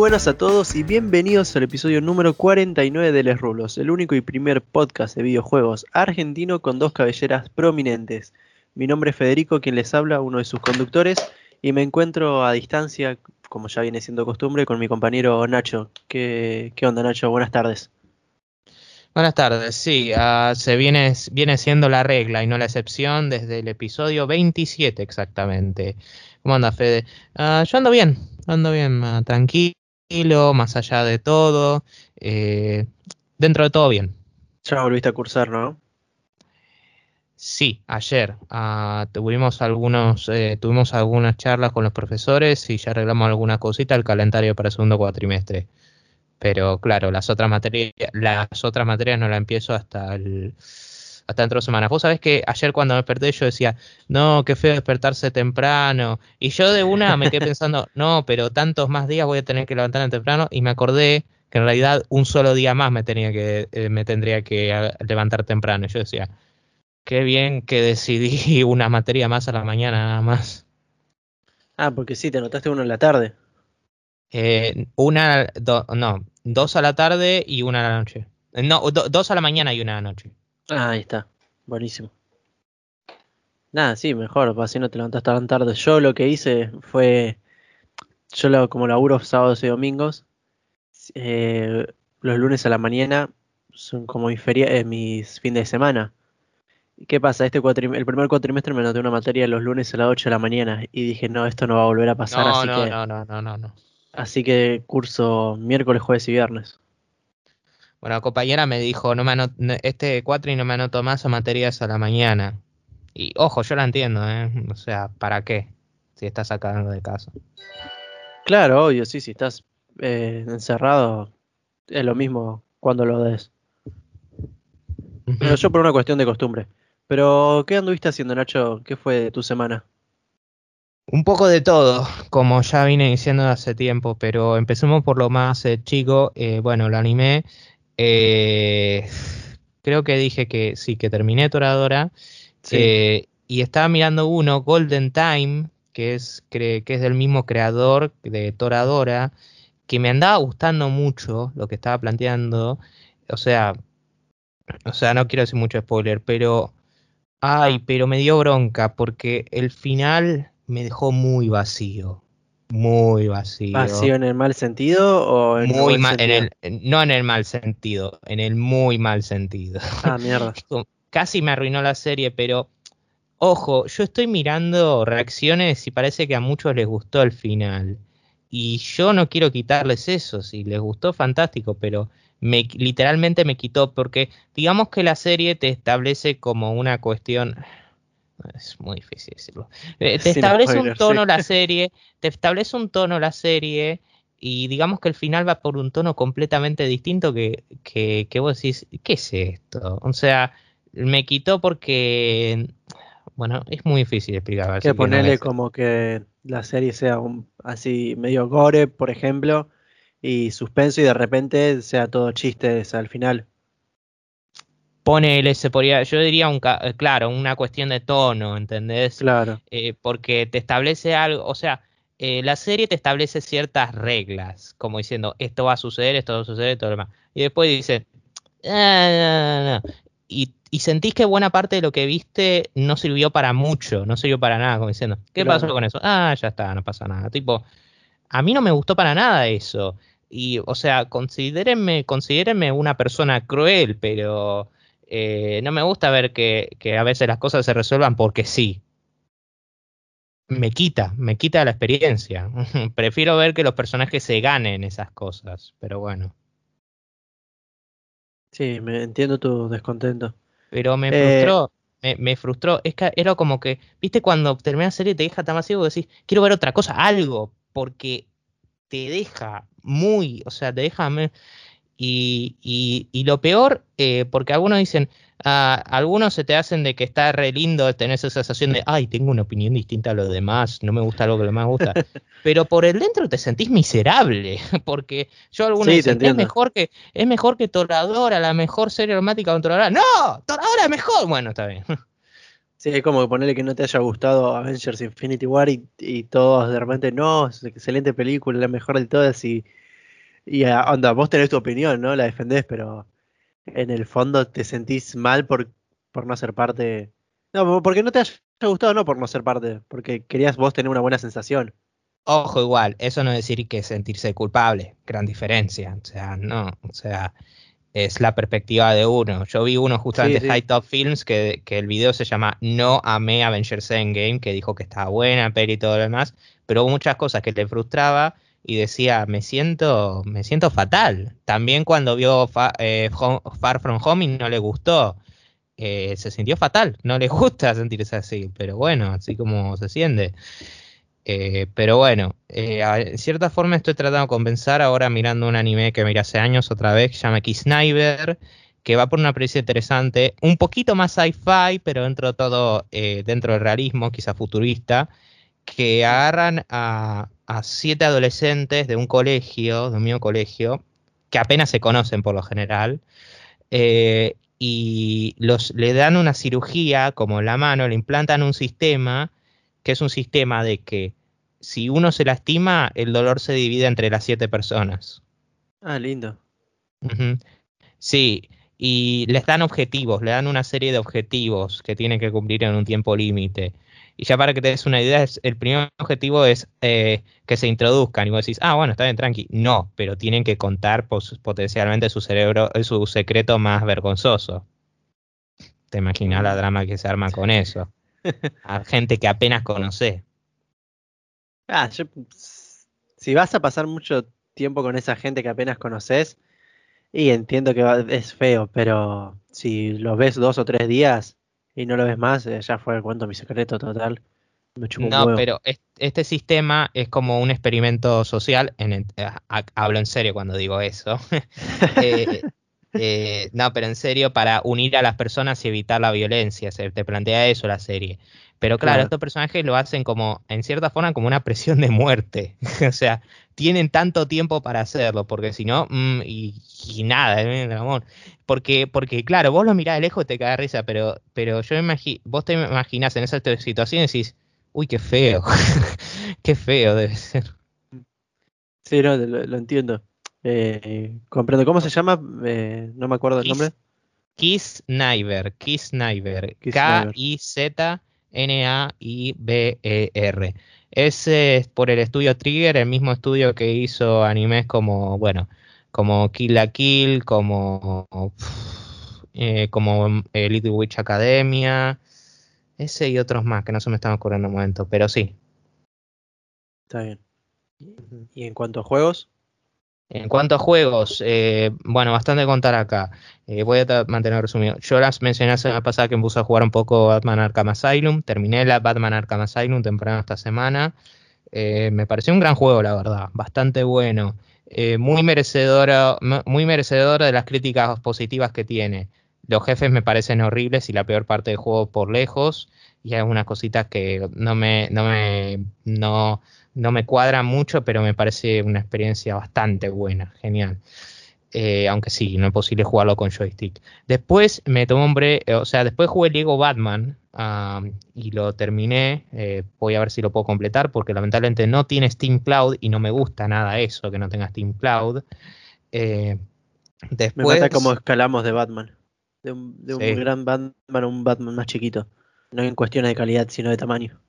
buenas a todos y bienvenidos al episodio número 49 de Les Rulos, el único y primer podcast de videojuegos argentino con dos cabelleras prominentes. Mi nombre es Federico, quien les habla, uno de sus conductores, y me encuentro a distancia, como ya viene siendo costumbre, con mi compañero Nacho. ¿Qué, qué onda, Nacho? Buenas tardes. Buenas tardes, sí, uh, se viene, viene siendo la regla y no la excepción desde el episodio 27 exactamente. ¿Cómo anda, Fede? Uh, yo ando bien, ando bien, uh, tranquilo, más allá de todo, eh, dentro de todo bien. Ya volviste a cursar, ¿no? Sí, ayer tuvimos algunos, eh, tuvimos algunas charlas con los profesores y ya arreglamos alguna cosita el calendario para el segundo cuatrimestre. Pero claro, las otras materias, las otras materias no las empiezo hasta el, hasta dentro de semanas. Vos sabés que ayer cuando me desperté yo decía, no, qué feo despertarse temprano. Y yo de una me quedé pensando, no, pero tantos más días voy a tener que levantarme temprano. Y me acordé que en realidad un solo día más me tenía que, eh, me tendría que levantar temprano. Y yo decía, Qué bien que decidí una materia más a la mañana nada más. Ah, porque sí, te anotaste uno en la tarde. Eh, una, do, no, dos a la tarde y una a la noche. Eh, no, do, dos a la mañana y una a la noche. Ah, ahí está, buenísimo. Nada, sí, mejor, así no te levantas tan tarde. Yo lo que hice fue, yo lo, como laburo sábados y domingos, eh, los lunes a la mañana son como mis, feria, eh, mis fines de semana. ¿Qué pasa? Este el primer cuatrimestre me anoté una materia los lunes a las 8 de la mañana y dije, no, esto no va a volver a pasar, no, así no, que... No, no, no, no, no. Así que curso miércoles, jueves y viernes. Bueno, la compañera me dijo, no me anoto, este cuatri no me anoto más a materias a la mañana. Y ojo, yo la entiendo, ¿eh? O sea, ¿para qué? Si estás sacando de casa. Claro, obvio, sí, si estás eh, encerrado, es lo mismo cuando lo des. Pero yo por una cuestión de costumbre. Pero, ¿qué anduviste haciendo, Nacho? ¿Qué fue de tu semana? Un poco de todo, como ya vine diciendo hace tiempo, pero empecemos por lo más eh, chico. Eh, bueno, lo animé. Eh, creo que dije que sí, que terminé Toradora. Sí. Eh, y estaba mirando uno, Golden Time, que es, que es del mismo creador de Toradora, que me andaba gustando mucho lo que estaba planteando. O sea, o sea, no quiero decir mucho spoiler, pero Ay, pero me dio bronca porque el final me dejó muy vacío. Muy vacío. ¿Vacío en el mal sentido o en muy el mal, sentido? en el, no en el mal sentido, en el muy mal sentido. Ah, mierda. Casi me arruinó la serie, pero ojo, yo estoy mirando reacciones y parece que a muchos les gustó el final. Y yo no quiero quitarles eso, si les gustó, fantástico, pero me, literalmente me quitó, porque digamos que la serie te establece como una cuestión. Es muy difícil decirlo. Eh, te Sin establece spoiler, un tono sí. la serie, te establece un tono la serie, y digamos que el final va por un tono completamente distinto que, que, que vos decís, ¿qué es esto? O sea, me quitó porque. Bueno, es muy difícil explicar. Que ponerle como que la serie sea un, así medio gore, por ejemplo, y suspenso y de repente sea todo chistes al final. Ponele, se podría, yo diría un, eh, claro, una cuestión de tono, ¿entendés? Claro. Eh, porque te establece algo, o sea, eh, la serie te establece ciertas reglas, como diciendo, esto va a suceder, esto va a suceder, todo lo demás. Y después dice, "Ah, no, no, no". Y, y sentís que buena parte de lo que viste no sirvió para mucho, no sirvió para nada, como diciendo, ¿qué Claro. pasó con eso? Ah, ya está, no pasa nada. Tipo, a mí no me gustó para nada eso. Y, o sea, considérenme, considérenme una persona cruel, pero eh, no me gusta ver que, que a veces las cosas se resuelvan porque sí. Me quita, me quita la experiencia. Prefiero ver que los personajes se ganen esas cosas, pero bueno. Sí, me entiendo tu descontento. Pero me Eh, frustró, me, me frustró. Es que era como que, viste, cuando termina la serie te deja tan vacío que decís, quiero ver otra cosa, algo, porque te deja muy, o sea, te deja... me- Y, y, y lo peor, eh, porque algunos dicen, ah, algunos se te hacen de que está re lindo tener esa sensación de, ay, tengo una opinión distinta a los demás, no me gusta algo que los demás gusta. Pero por el dentro te sentís miserable, porque yo algunos Sí, dicen, es mejor que, es mejor que Toradora, la mejor serie romántica con Toradora. ¡No! ¡Toradora es mejor! Bueno, está bien. Sí, es como que ponerle que no te haya gustado Avengers Infinity War y, y todos de repente, no, es excelente película, la mejor de todas y, Y ah, onda, vos tenés tu opinión, ¿no? La defendés, pero en el fondo te sentís mal por, por no ser parte. No, porque no te haya gustado, no por no ser parte, porque querías vos tener una buena sensación. Ojo, igual, eso no es decir que sentirse culpable, gran diferencia. O sea, no, o sea, es la perspectiva de uno. Yo vi uno justamente High Top Films que, que, el video se llama No amé Avengers Endgame, que dijo que estaba buena, peli y todo lo demás, pero hubo muchas cosas que le frustraba y decía, me siento, me siento fatal. También cuando vio eh, Far From Home y no le gustó, eh, se sintió fatal. No le gusta sentirse así, pero bueno, así como se siente. Eh, pero bueno, en cierta forma estoy tratando de compensar ahora mirando un anime que miré hace años otra vez, que se llama Sniper, que va por una premisa interesante, un poquito más sci-fi, pero dentro de todo, dentro del realismo, quizá futurista, que agarran a, siete adolescentes de un colegio, de un mismo colegio, que apenas se conocen por lo general, eh, y los, le dan una cirugía como la mano, le implantan un sistema, que es un sistema de que si uno se lastima, el dolor se divide entre las siete personas. Ah, lindo. Sí, y les dan objetivos, le dan una serie de objetivos que tienen que cumplir en un tiempo límite. Y ya para que te des una idea, el primer objetivo es eh, que se introduzcan. Y vos decís, ah, bueno, está bien, tranqui. No, pero tienen que contar potencialmente su cerebro, eh, su secreto más vergonzoso. Te imaginas la mm. drama que se arma con eso. A gente que apenas conoce. Ah, yo, si vas a pasar mucho tiempo con esa gente que apenas conoces, y entiendo que es feo, pero si los ves dos o tres días, y no lo ves más, eh, ya fue el cuento mi secreto total. no, pero este sistema es como un experimento social, en, eh, hablo en serio cuando digo eso. Eh, no, pero en serio, para unir a las personas y evitar la violencia, se te plantea eso la serie. Pero claro, estos personajes lo hacen como, en cierta forma, como una presión de muerte. o sea, tienen tanto tiempo para hacerlo, porque si no, mm, y, nada, ¿eh? amor. Porque, porque, claro, vos lo mirás de lejos y te cae risa, pero, pero yo imagino, vos te imaginás en esa situación y decís, uy, qué feo, qué feo debe ser. Sí, no, lo, entiendo. Eh, comprendo. ¿Cómo se llama? Eh, no me acuerdo el nombre. Kiss Niver, Kiss Niver, K-I-Z. N-A-I-B-E-R. Ese es por el estudio Trigger, el mismo estudio que hizo animes como, bueno, como Kill la Kill, como, eh, como eh, Little Witch Academia, ese y otros más que no se me están ocurriendo en el momento, pero sí. Está bien. ¿Y en cuanto a juegos? En cuanto a juegos, eh, bueno, bastante contar acá. Eh, voy a mantener resumido. Yo las mencioné la semana pasada que me puse a jugar un poco Batman Arkham Asylum. Terminé la Batman Arkham Asylum temprano esta semana. Eh, me pareció un gran juego, la verdad. Bastante bueno. muy merecedora, muy merecedora de las críticas positivas que tiene. Los jefes me parecen horribles y la peor parte del juego por lejos. Y hay unas cositas que no me, no me, no, no me cuadra mucho, pero me parece una experiencia bastante buena, genial. Eh, aunque sí, no es posible jugarlo con joystick. Después me tomó hombre, o sea, después jugué Lego Batman y lo terminé. Eh, voy a ver si lo puedo completar porque lamentablemente no tiene Steam Cloud y no me gusta nada eso que no tenga Steam Cloud. Eh, después, me encanta cómo escalamos de Batman. De un, gran Batman a un Batman más chiquito. No en cuestiones de calidad, sino de tamaño.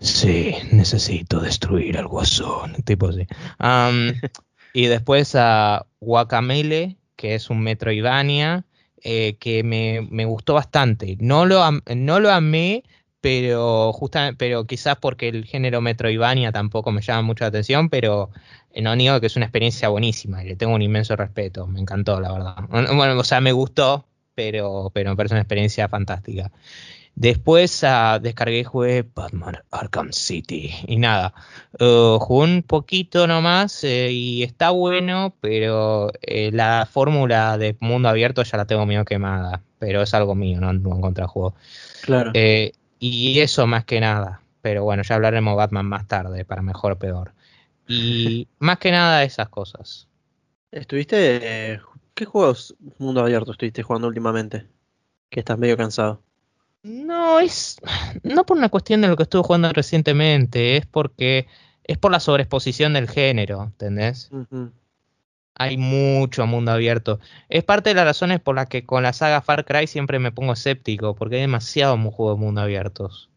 Sí, necesito destruir al guasón, tipo así. y después a Guacamele, que es un Metroidvania, eh, que me, me, gustó bastante. No lo, no lo amé, pero, justa, pero quizás porque el género Metroidvania tampoco me llama mucho la atención, pero eh, no niego que es una experiencia buenísima y le tengo un inmenso respeto. Me encantó, la verdad. Bueno, o sea, me gustó, pero, pero me parece una experiencia fantástica. Después uh, descargué y jugué Batman Arkham City. Y nada, uh, jugué un poquito nomás eh, y está bueno, pero eh, la fórmula de mundo abierto ya la tengo medio quemada. Pero es algo mío, no, no en juego. Claro. Eh, y eso más que nada. Pero bueno, ya hablaremos Batman más tarde, para mejor o peor. Y más que nada esas cosas. ¿Estuviste... ¿Qué juegos mundo abierto estuviste jugando últimamente? Que estás medio cansado. No, es no por una cuestión de lo que estuve jugando recientemente, es porque es por la sobreexposición del género, ¿entendés? hay mucho mundo abierto. Es parte de las razones por las que con la saga Far Cry siempre me pongo escéptico, porque hay demasiado de mundo abiertos.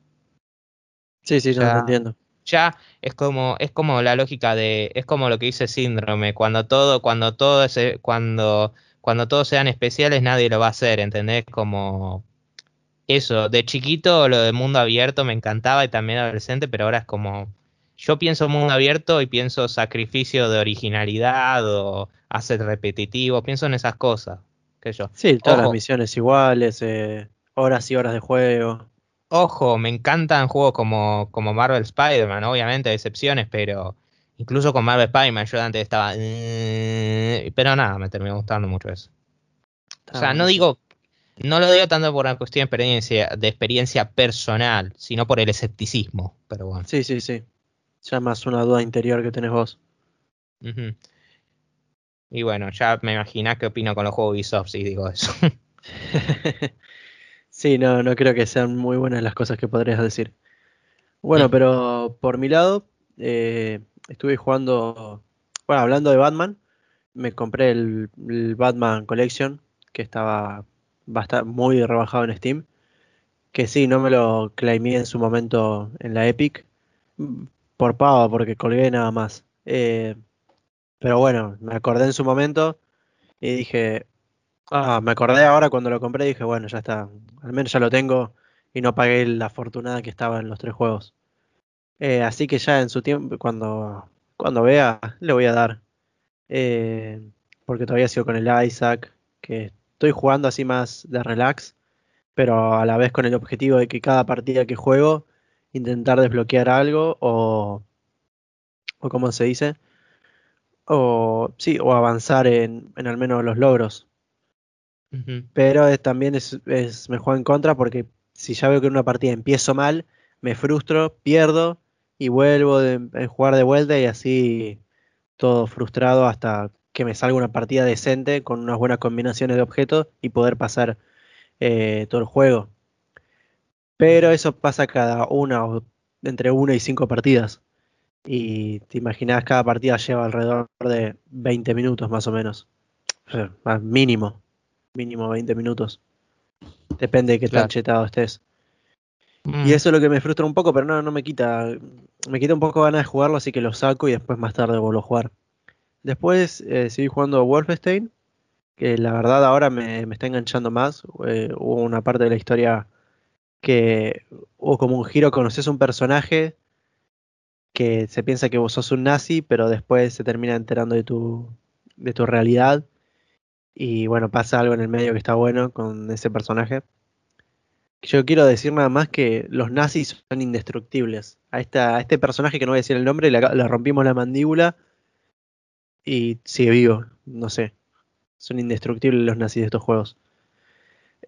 Sí, sí, ya, entiendo. Ya es como, es como la lógica de, es como lo que dice Síndrome, cuando todo, cuando todo ese, cuando, cuando todos sean especiales, nadie lo va a hacer, ¿entendés? Como eso, de chiquito lo de mundo abierto me encantaba y también adolescente, pero ahora es como yo pienso mundo abierto y pienso sacrificio de originalidad o hacer repetitivo, pienso en esas cosas. Que yo. Sí, todas las misiones iguales, eh, horas y horas de juego. Ojo, me encantan juegos como, como Marvel Spider-Man, obviamente hay excepciones, pero incluso con Marvel Spider-Man yo antes estaba... Mm", pero nada, me terminó gustando mucho eso. o sea, no digo, no lo digo tanto por una cuestión de experiencia, de experiencia personal, sino por el escepticismo, pero bueno. Sí, sí, sí. Ya más una duda interior que tenés vos. Y bueno, ya me imaginás qué opino con los juegos Ubisoft si digo eso. sí, no, no creo que sean muy buenas las cosas que podrías decir. Bueno, pero por mi lado, eh, estuve jugando, bueno, hablando de Batman, me compré el, Batman Collection, que estaba bastante, muy rebajado en Steam, que sí, no me lo claimé en su momento en la Epic, por pavo, porque colgué nada más. Eh, pero bueno, me acordé en su momento y dije, ah, me acordé ahora cuando lo compré dije, bueno, ya está, al menos ya lo tengo y no pagué la fortunada que estaba en los tres juegos. Eh, así que ya en su tiempo, cuando, cuando vea, le voy a dar. Eh, porque todavía sigo con el Isaac, que estoy jugando así más de relax, pero a la vez con el objetivo de que cada partida que juego intentar desbloquear algo o, o como se dice, o sí, o avanzar en, en al menos los logros. Pero también es, es, me juega en contra porque si ya veo que en una partida empiezo mal, me frustro, pierdo y vuelvo a jugar de vuelta y así todo frustrado hasta que me salga una partida decente con unas buenas combinaciones de objetos y poder pasar eh, todo el juego. Pero eso pasa cada una o entre una y cinco partidas. Y te imaginas, cada partida lleva alrededor de 20 minutos más o menos. mínimo. Mínimo 20 minutos. Depende de qué tan chetado estés. Y mm. eso es lo que me frustra un poco, pero no, no me quita. Me quita un poco ganas de jugarlo, así que lo saco y después más tarde vuelvo a jugar. Después eh, seguí jugando Wolfenstein, que la verdad ahora me, está enganchando más. Eh, hubo una parte de la historia que hubo como un giro, conoces un personaje que se piensa que vos sos un nazi, pero después se termina enterando de tu, de tu realidad. Y bueno, pasa algo en el medio que está bueno con ese personaje. Yo quiero decir nada más que los nazis son indestructibles. A, esta, a este personaje que no voy a decir el nombre, le, le rompimos la mandíbula y sigue vivo. No sé. Son indestructibles los nazis de estos juegos.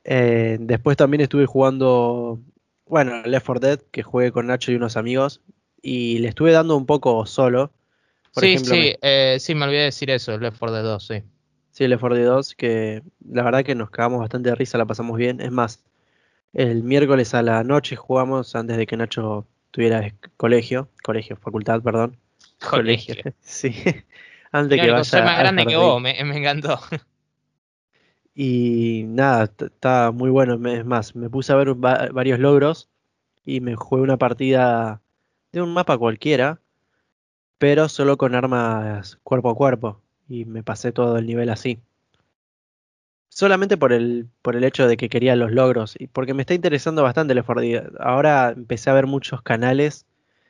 Eh, después también estuve jugando, bueno, Left 4 Dead, que jugué con Nacho y unos amigos, y le estuve dando un poco solo. sí, sí, me... Eh, sí, me olvidé de decir eso, Left 4 Dead 2, sí. Sí, Left 4 Dead 2, que la verdad que nos cagamos bastante de risa, la pasamos bien. Es más, el miércoles a la noche jugamos antes de que Nacho tuviera colegio, colegio, facultad, perdón. Colegio. sí. Antes que vaya. Más grande que vos, me, me encantó. Y nada, está muy bueno. Es más, me puse a ver varios logros y me jugué una partida de un mapa cualquiera, pero solo con armas cuerpo a cuerpo. Y me pasé todo el nivel así. Solamente por el, por el hecho de que quería los logros y porque me está interesando bastante el Left Ahora empecé a ver muchos canales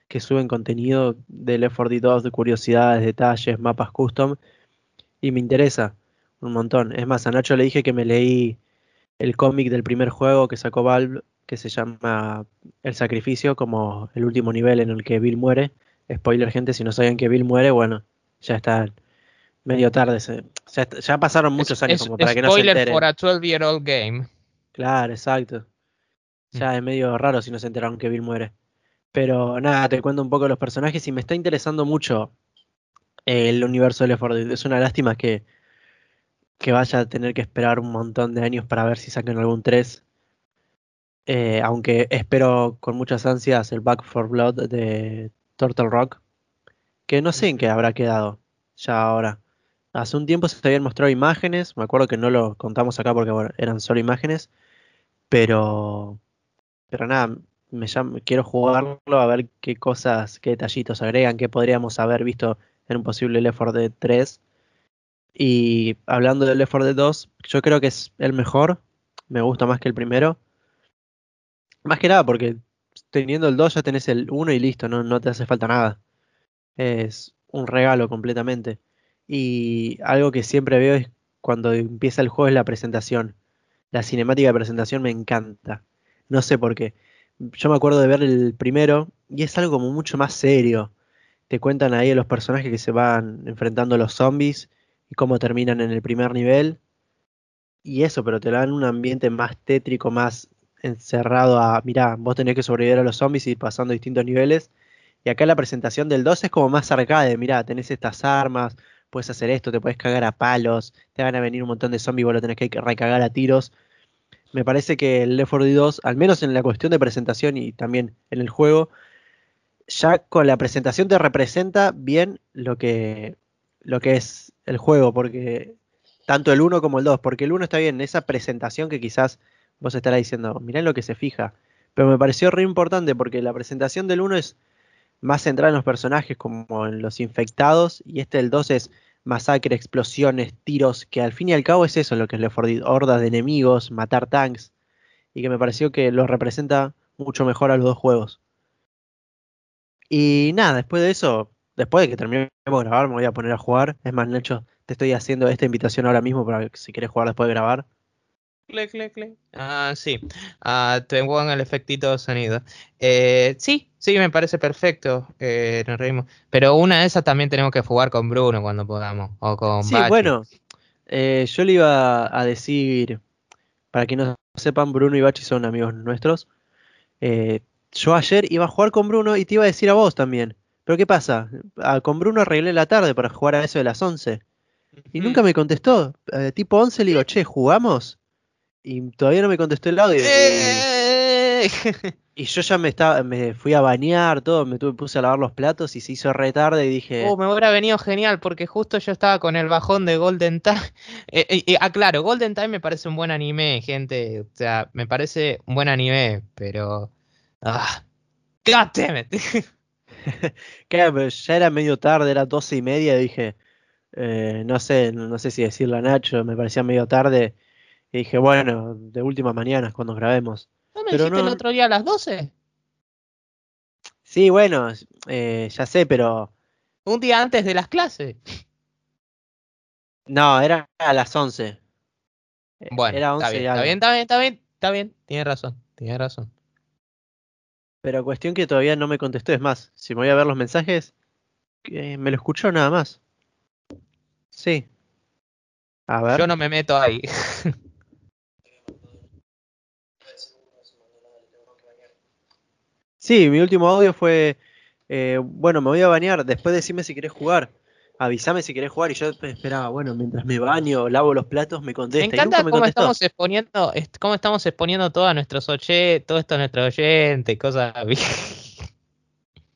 que suben contenido de Left 4 2, de curiosidades, detalles, mapas custom y me interesa un montón. Es más, a Nacho le dije que me leí el cómic del primer juego que sacó Valve, que se llama El Sacrificio, como el último nivel en el que Bill muere. Spoiler, gente, si no saben que Bill muere, bueno, ya está medio tarde. ya, pasaron muchos años como para que no se enteren. for a 12-year-old game. Claro, exacto. Ya mm. es medio raro si no se enteraron que Bill muere. Pero nada, te cuento un poco los personajes y me está interesando mucho el universo de Left 4 Es una lástima que que vaya a tener que esperar un montón de años para ver si sacan algún 3. Eh, aunque espero con muchas ansias el Back for Blood de Turtle Rock. Que no sé en qué habrá quedado ya ahora. hace un tiempo se habían mostrado imágenes, me acuerdo que no lo contamos acá porque eran solo imágenes, pero, pero nada, quiero jugarlo a ver qué cosas, qué detallitos agregan, qué podríamos haber visto en un posible Left 4 Dead 3. Y hablando del Left 4 Dead 2, yo creo que es el mejor, me gusta más que el primero. Más que nada porque teniendo el 2 ya tenés el 1 y listo, no, no te hace falta nada. Es un regalo completamente. Y algo que siempre veo es cuando empieza el juego es la presentación. La cinemática de presentación me encanta. No sé por qué. Yo me acuerdo de ver el primero y es algo como mucho más serio. Te cuentan ahí a los personajes que se van enfrentando a los zombies y cómo terminan en el primer nivel. Y eso, pero te dan un ambiente más tétrico, más encerrado a, mirá, vos tenés que sobrevivir a los zombies y ir pasando distintos niveles. Y acá la presentación del 2 es como más arcade, mirá, tenés estas armas, puedes hacer esto, te puedes cagar a palos, te van a venir un montón de zombies, vos lo tenés que recagar a tiros. Me parece que el Left 4 Dead 2, al menos en la cuestión de presentación y también en el juego, ya con la presentación te representa bien lo que, lo que es el juego, porque tanto el 1 como el 2, porque el 1 está bien, esa presentación que quizás vos estarás diciendo, mirá en lo que se fija, pero me pareció re importante porque la presentación del 1 es más centrada en los personajes como en los infectados y este del 2 es masacre, explosiones, tiros, que al fin y al cabo es eso lo que es Left 4 Dead, hordas de enemigos, matar tanks y que me pareció que lo representa mucho mejor a los dos juegos. Y nada, después de eso, después de que terminemos de grabar, me voy a poner a jugar. Es más, Nacho, te estoy haciendo esta invitación ahora mismo para que si quieres jugar después de grabar. Clic, clic, clic. Ah, sí. Ah, te pongo el efectito de sonido. Eh, sí, sí, me parece perfecto. Eh, nos reímos. Pero una de esas también tenemos que jugar con Bruno cuando podamos. O con Sí, bueno. Eh, yo le iba a decir, para que no sepan, Bruno y Bachi son amigos nuestros. Eh, yo ayer iba a jugar con Bruno y te iba a decir a vos también. Pero ¿qué pasa? Ah, con Bruno arreglé la tarde para jugar a eso de las 11. Y nunca me contestó. Eh, tipo 11 le digo, che, ¿jugamos? Y todavía no me contestó el audio. ¡Eh! Y, yo ya me estaba, me fui a bañar, todo, me tuve, puse a lavar los platos y se hizo re tarde y dije. Oh, me hubiera venido genial porque justo yo estaba con el bajón de Golden Time. Eh, eh, ah, claro, Golden Time me parece un buen anime, gente. O sea, me parece un buen anime, pero Ah, God damn it. claro, ya era medio tarde, era doce y media, dije, eh, no sé, no sé si decirle a Nacho, me parecía medio tarde. Y dije, bueno, de última mañana cuando grabemos. ¿No me dijiste el otro día a las 12? Sí, bueno, eh, ya sé, pero... Un día antes de las clases. No, era a las 11. Bueno, era 11 está, bien, está bien, está bien, está bien, está tienes razón, tienes razón. Pero cuestión que todavía no me contestó. Es más, si me voy a ver los mensajes, que me lo escuchó nada más. Sí. A ver. Yo no me meto ahí. sí, mi último audio fue, eh, bueno, me voy a bañar, después decime si querés jugar avísame si querés jugar y yo esperaba, bueno, mientras me baño, lavo los platos, me contesta. Me encanta cómo estamos exponiendo, cómo estamos exponiendo todo a nuestros oyentes, todo esto a nuestros oyentes, cosas.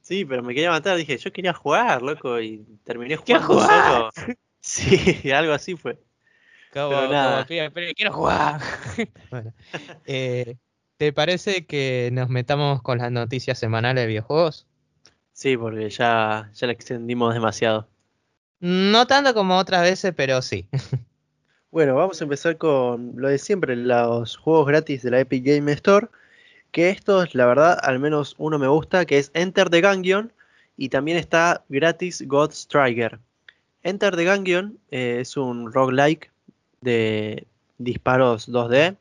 sí, pero me quería matar, dije, yo quería jugar, loco, y terminé jugando jugar? solo. Sí, algo así fue. pero nada. quiero jugar. bueno, eh, ¿te parece que nos metamos con las noticias semanales de videojuegos? Sí, porque ya, ya la extendimos demasiado. No tanto como otras veces, pero sí. Bueno, vamos a empezar con lo de siempre, los juegos gratis de la Epic Game Store. Que estos, la verdad, al menos uno me gusta, que es Enter the Gungeon. Y también está gratis God Striker. Enter the Gungeon eh, es un roguelike de disparos 2D.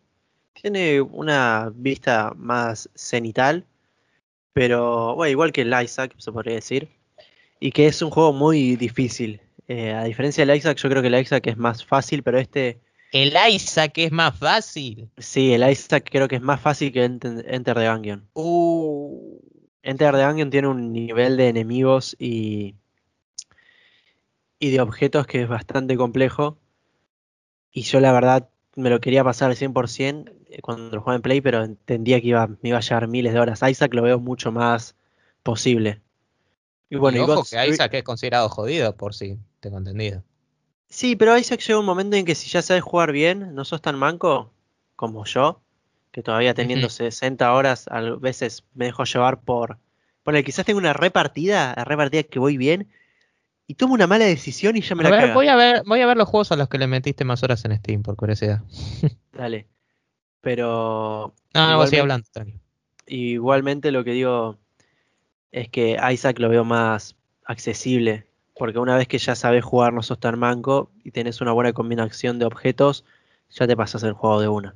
Tiene una vista más cenital. Pero, bueno, igual que el Isaac, se podría decir. Y que es un juego muy difícil. Eh, a diferencia del Isaac, yo creo que el Isaac es más fácil, pero este. El Isaac es más fácil. Sí, el Isaac creo que es más fácil que Enter, the Gungeon. Uh. Enter the Gungeon tiene un nivel de enemigos y. y de objetos que es bastante complejo. Y yo la verdad me lo quería pasar al 100% eh, cuando lo jugaba en Play, pero entendía que iba, me iba a llevar miles de horas. Isaac lo veo mucho más posible. Y bueno, y ojo que Isaac es considerado jodido por sí, tengo entendido. Sí, pero Isaac llega un momento en que si ya sabes jugar bien, no sos tan manco como yo, que todavía teniendo Ujú. 60 horas a veces me dejo llevar por... Ponle, quizás tengo una repartida, la repartida que voy bien, y tomo una mala decisión y ya me A la ver, voy a ver, voy a ver los juegos a los que le metiste más horas en Steam, por curiosidad. Dale. Pero No, no, sigue Igualmente- hablando, igualmente lo que digo es que Isaac lo veo más accesible, porque una vez que ya sabes jugar no sos tan manco y tenés una buena combinación de objetos, ya te pasas el juego de una.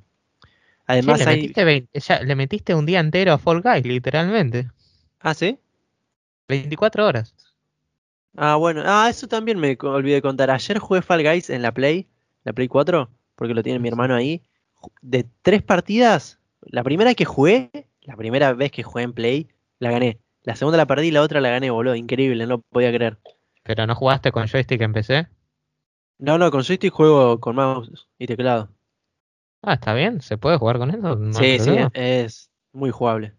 Además le, hay... metiste ya- le metiste un día entero a Fall Guys, literalmente. Ah, ¿sí? 24 horas. Ah, bueno. Ah, eso también me olvidé de contar. Ayer jugué Fall Guys en la Play, la Play 4, porque lo tiene mi hermano ahí. De tres partidas, la primera que jugué, la primera vez que jugué en Play, la gané. La segunda la perdí y la otra la gané, boludo. Increíble, no podía creer. Pero no jugaste con joystick en PC. No, no, con joystick juego con mouse y teclado. Ah, está bien, se puede jugar con eso. no sí, sí, es muy jugable.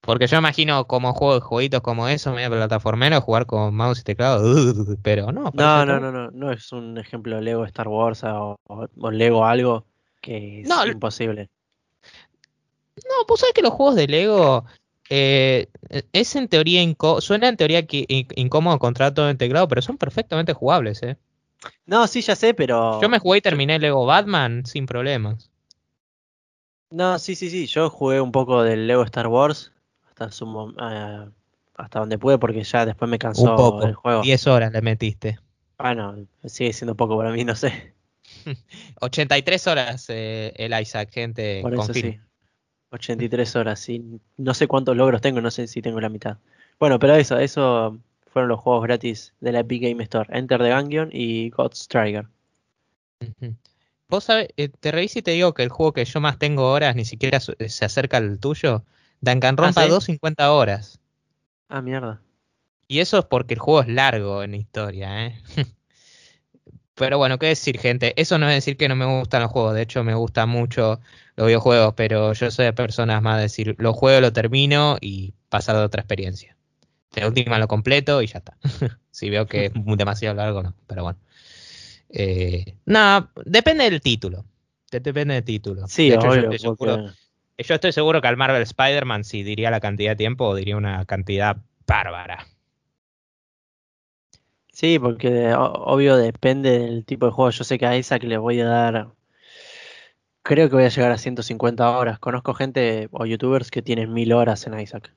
Porque yo imagino como juego de jueguitos como eso, medio plataformero, jugar con mouse y teclado, pero no. No, no, no, no, no es un ejemplo Lego Star Wars o Lego algo que es No, imposible. No, pues sabes que los juegos de Lego eh, es en teoría suena en teoría que in- incómodo contra todo en teclado, pero son perfectamente jugables, eh. No, sí, ya sé, pero... Yo me jugué y terminé Lego Batman sin problemas. No, sí, sí, sí. Yo jugué un poco del Lego Star Wars hasta su eh, hasta donde pude porque ya después me Un cansó el poco. juego. 10 horas le metiste. Bueno, sigue siendo poco para mí, no sé. 83 horas eh, el Isaac, gente. Por eso confirmo. sí. 83 horas, sí. No sé cuántos logros tengo, no sé si tengo la mitad. Bueno, pero eso, eso fueron los juegos gratis de la Epic Game Store. Enter the Gungeon y God Striker. Ujú. Vos sabés, eh, te reviso y te digo que el juego que yo más tengo horas ni siquiera su- se acerca al tuyo. Danganronpa ¿Ah, sí? 250 horas. Ah, mierda. Y eso es porque el juego es largo en historia, ¿eh? Pero bueno, qué decir, gente. Eso no es decir que no me gustan los juegos. De hecho, me gustan mucho los videojuegos, pero yo soy de personas más de decir, lo juego, lo termino y pasar de otra experiencia. De última lo completo y ya está. si veo que es demasiado largo, no. Pero bueno. Eh, nada, depende del título. De- Depende del título. Sí, de hecho, yo estoy seguro, yo estoy seguro que al Marvel Spider-Man, si diría la cantidad de tiempo, diría una cantidad bárbara. Sí, porque obvio depende del tipo de juego. Yo sé que a Isaac le voy a dar. Creo que voy a llegar a 150 horas. Conozco gente o youtubers que tienen 1000 horas en Isaac.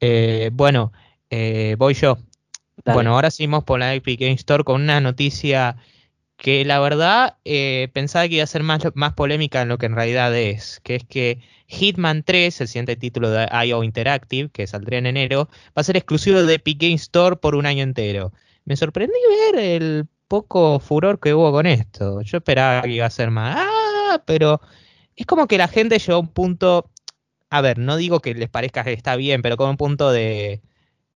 Eh, bueno, eh, voy yo. Dale. Bueno, ahora seguimos por la Epic Game Store con una noticia que la verdad eh, pensaba que iba a ser más, más polémica en lo que en realidad es, que es que Hitman 3, el siguiente título de IO Interactive, que saldría en enero, va a ser exclusivo de Epic Game Store por un año entero. Me sorprendí ver el poco furor que hubo con esto. Yo esperaba que iba a ser más, ah, pero es como que la gente llegó a un punto, a ver, no digo que les parezca que está bien, pero como un punto de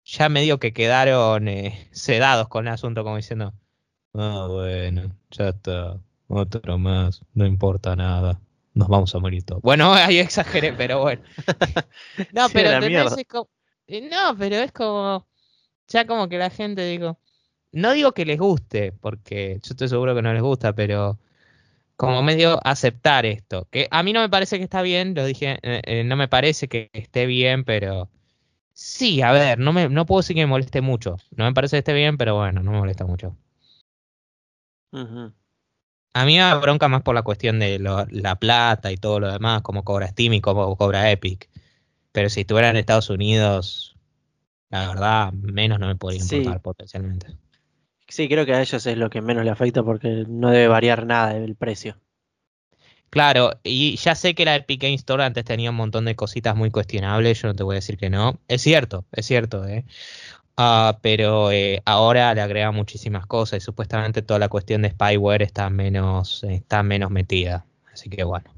ya medio que quedaron eh, sedados con el asunto, como diciendo, ah, bueno, ya está, otro más, no importa nada, nos vamos a morir todos. Bueno, ahí exageré, pero bueno. No, Sí, pero. Es como- eh, no, pero es como, ya como que la gente, digo, no digo que les guste, porque yo estoy seguro que no les gusta, pero como medio aceptar esto, que a mí no me parece que está bien, lo dije, eh, eh, no me parece que esté bien, pero sí, a ver, no me, no puedo decir que me moleste mucho, no me parece que esté bien, pero bueno, no me molesta mucho. A mí me da bronca más por la cuestión de lo- la plata y todo lo demás, como cobra Steam y como cobra Epic. Pero si estuviera en Estados Unidos, la verdad, menos no me podría Sí. importar potencialmente. Sí, creo que a ellos es lo que menos le afecta porque no debe variar nada el precio. Claro, y ya sé que la Epic Game Store antes tenía un montón de cositas muy cuestionables, yo no te voy a decir que no. Es cierto, es cierto, ¿eh? Ah, pero eh, ahora le agrega muchísimas cosas y supuestamente toda la cuestión de spyware está menos, está menos metida. Así que bueno.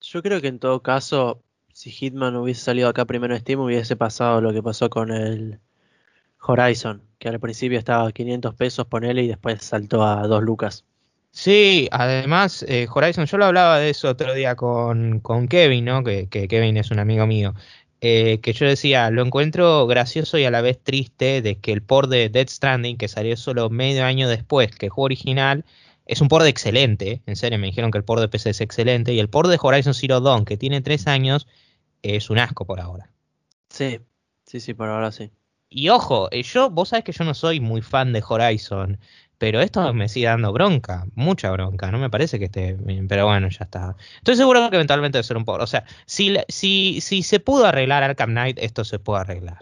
Yo creo que en todo caso, si Hitman hubiese salido acá primero en Steam, hubiese pasado lo que pasó con el Horizon, que al principio estaba a 500 pesos, ponele, y después saltó a 2 lucas. Sí, además, eh, Horizon, yo lo hablaba de eso otro día con, con Kevin, ¿no? Que, que Kevin es un amigo mío. Eh, que yo decía, lo encuentro gracioso y a la vez triste de que el port de Dead Stranding, que salió solo medio año después que el juego original, es un port excelente, en serio, me dijeron que el port de PC es excelente, y el port de Horizon Zero Dawn, que tiene tres años, es un asco por ahora. Sí, sí, sí, por ahora sí. Y ojo, eh, yo, vos sabés que yo no soy muy fan de Horizon, pero esto me sigue dando bronca, mucha bronca, no me parece que esté bien, pero bueno, ya está. Estoy seguro que eventualmente debe ser un poco, o sea, si, si, si se pudo arreglar Arkham Knight, esto se puede arreglar.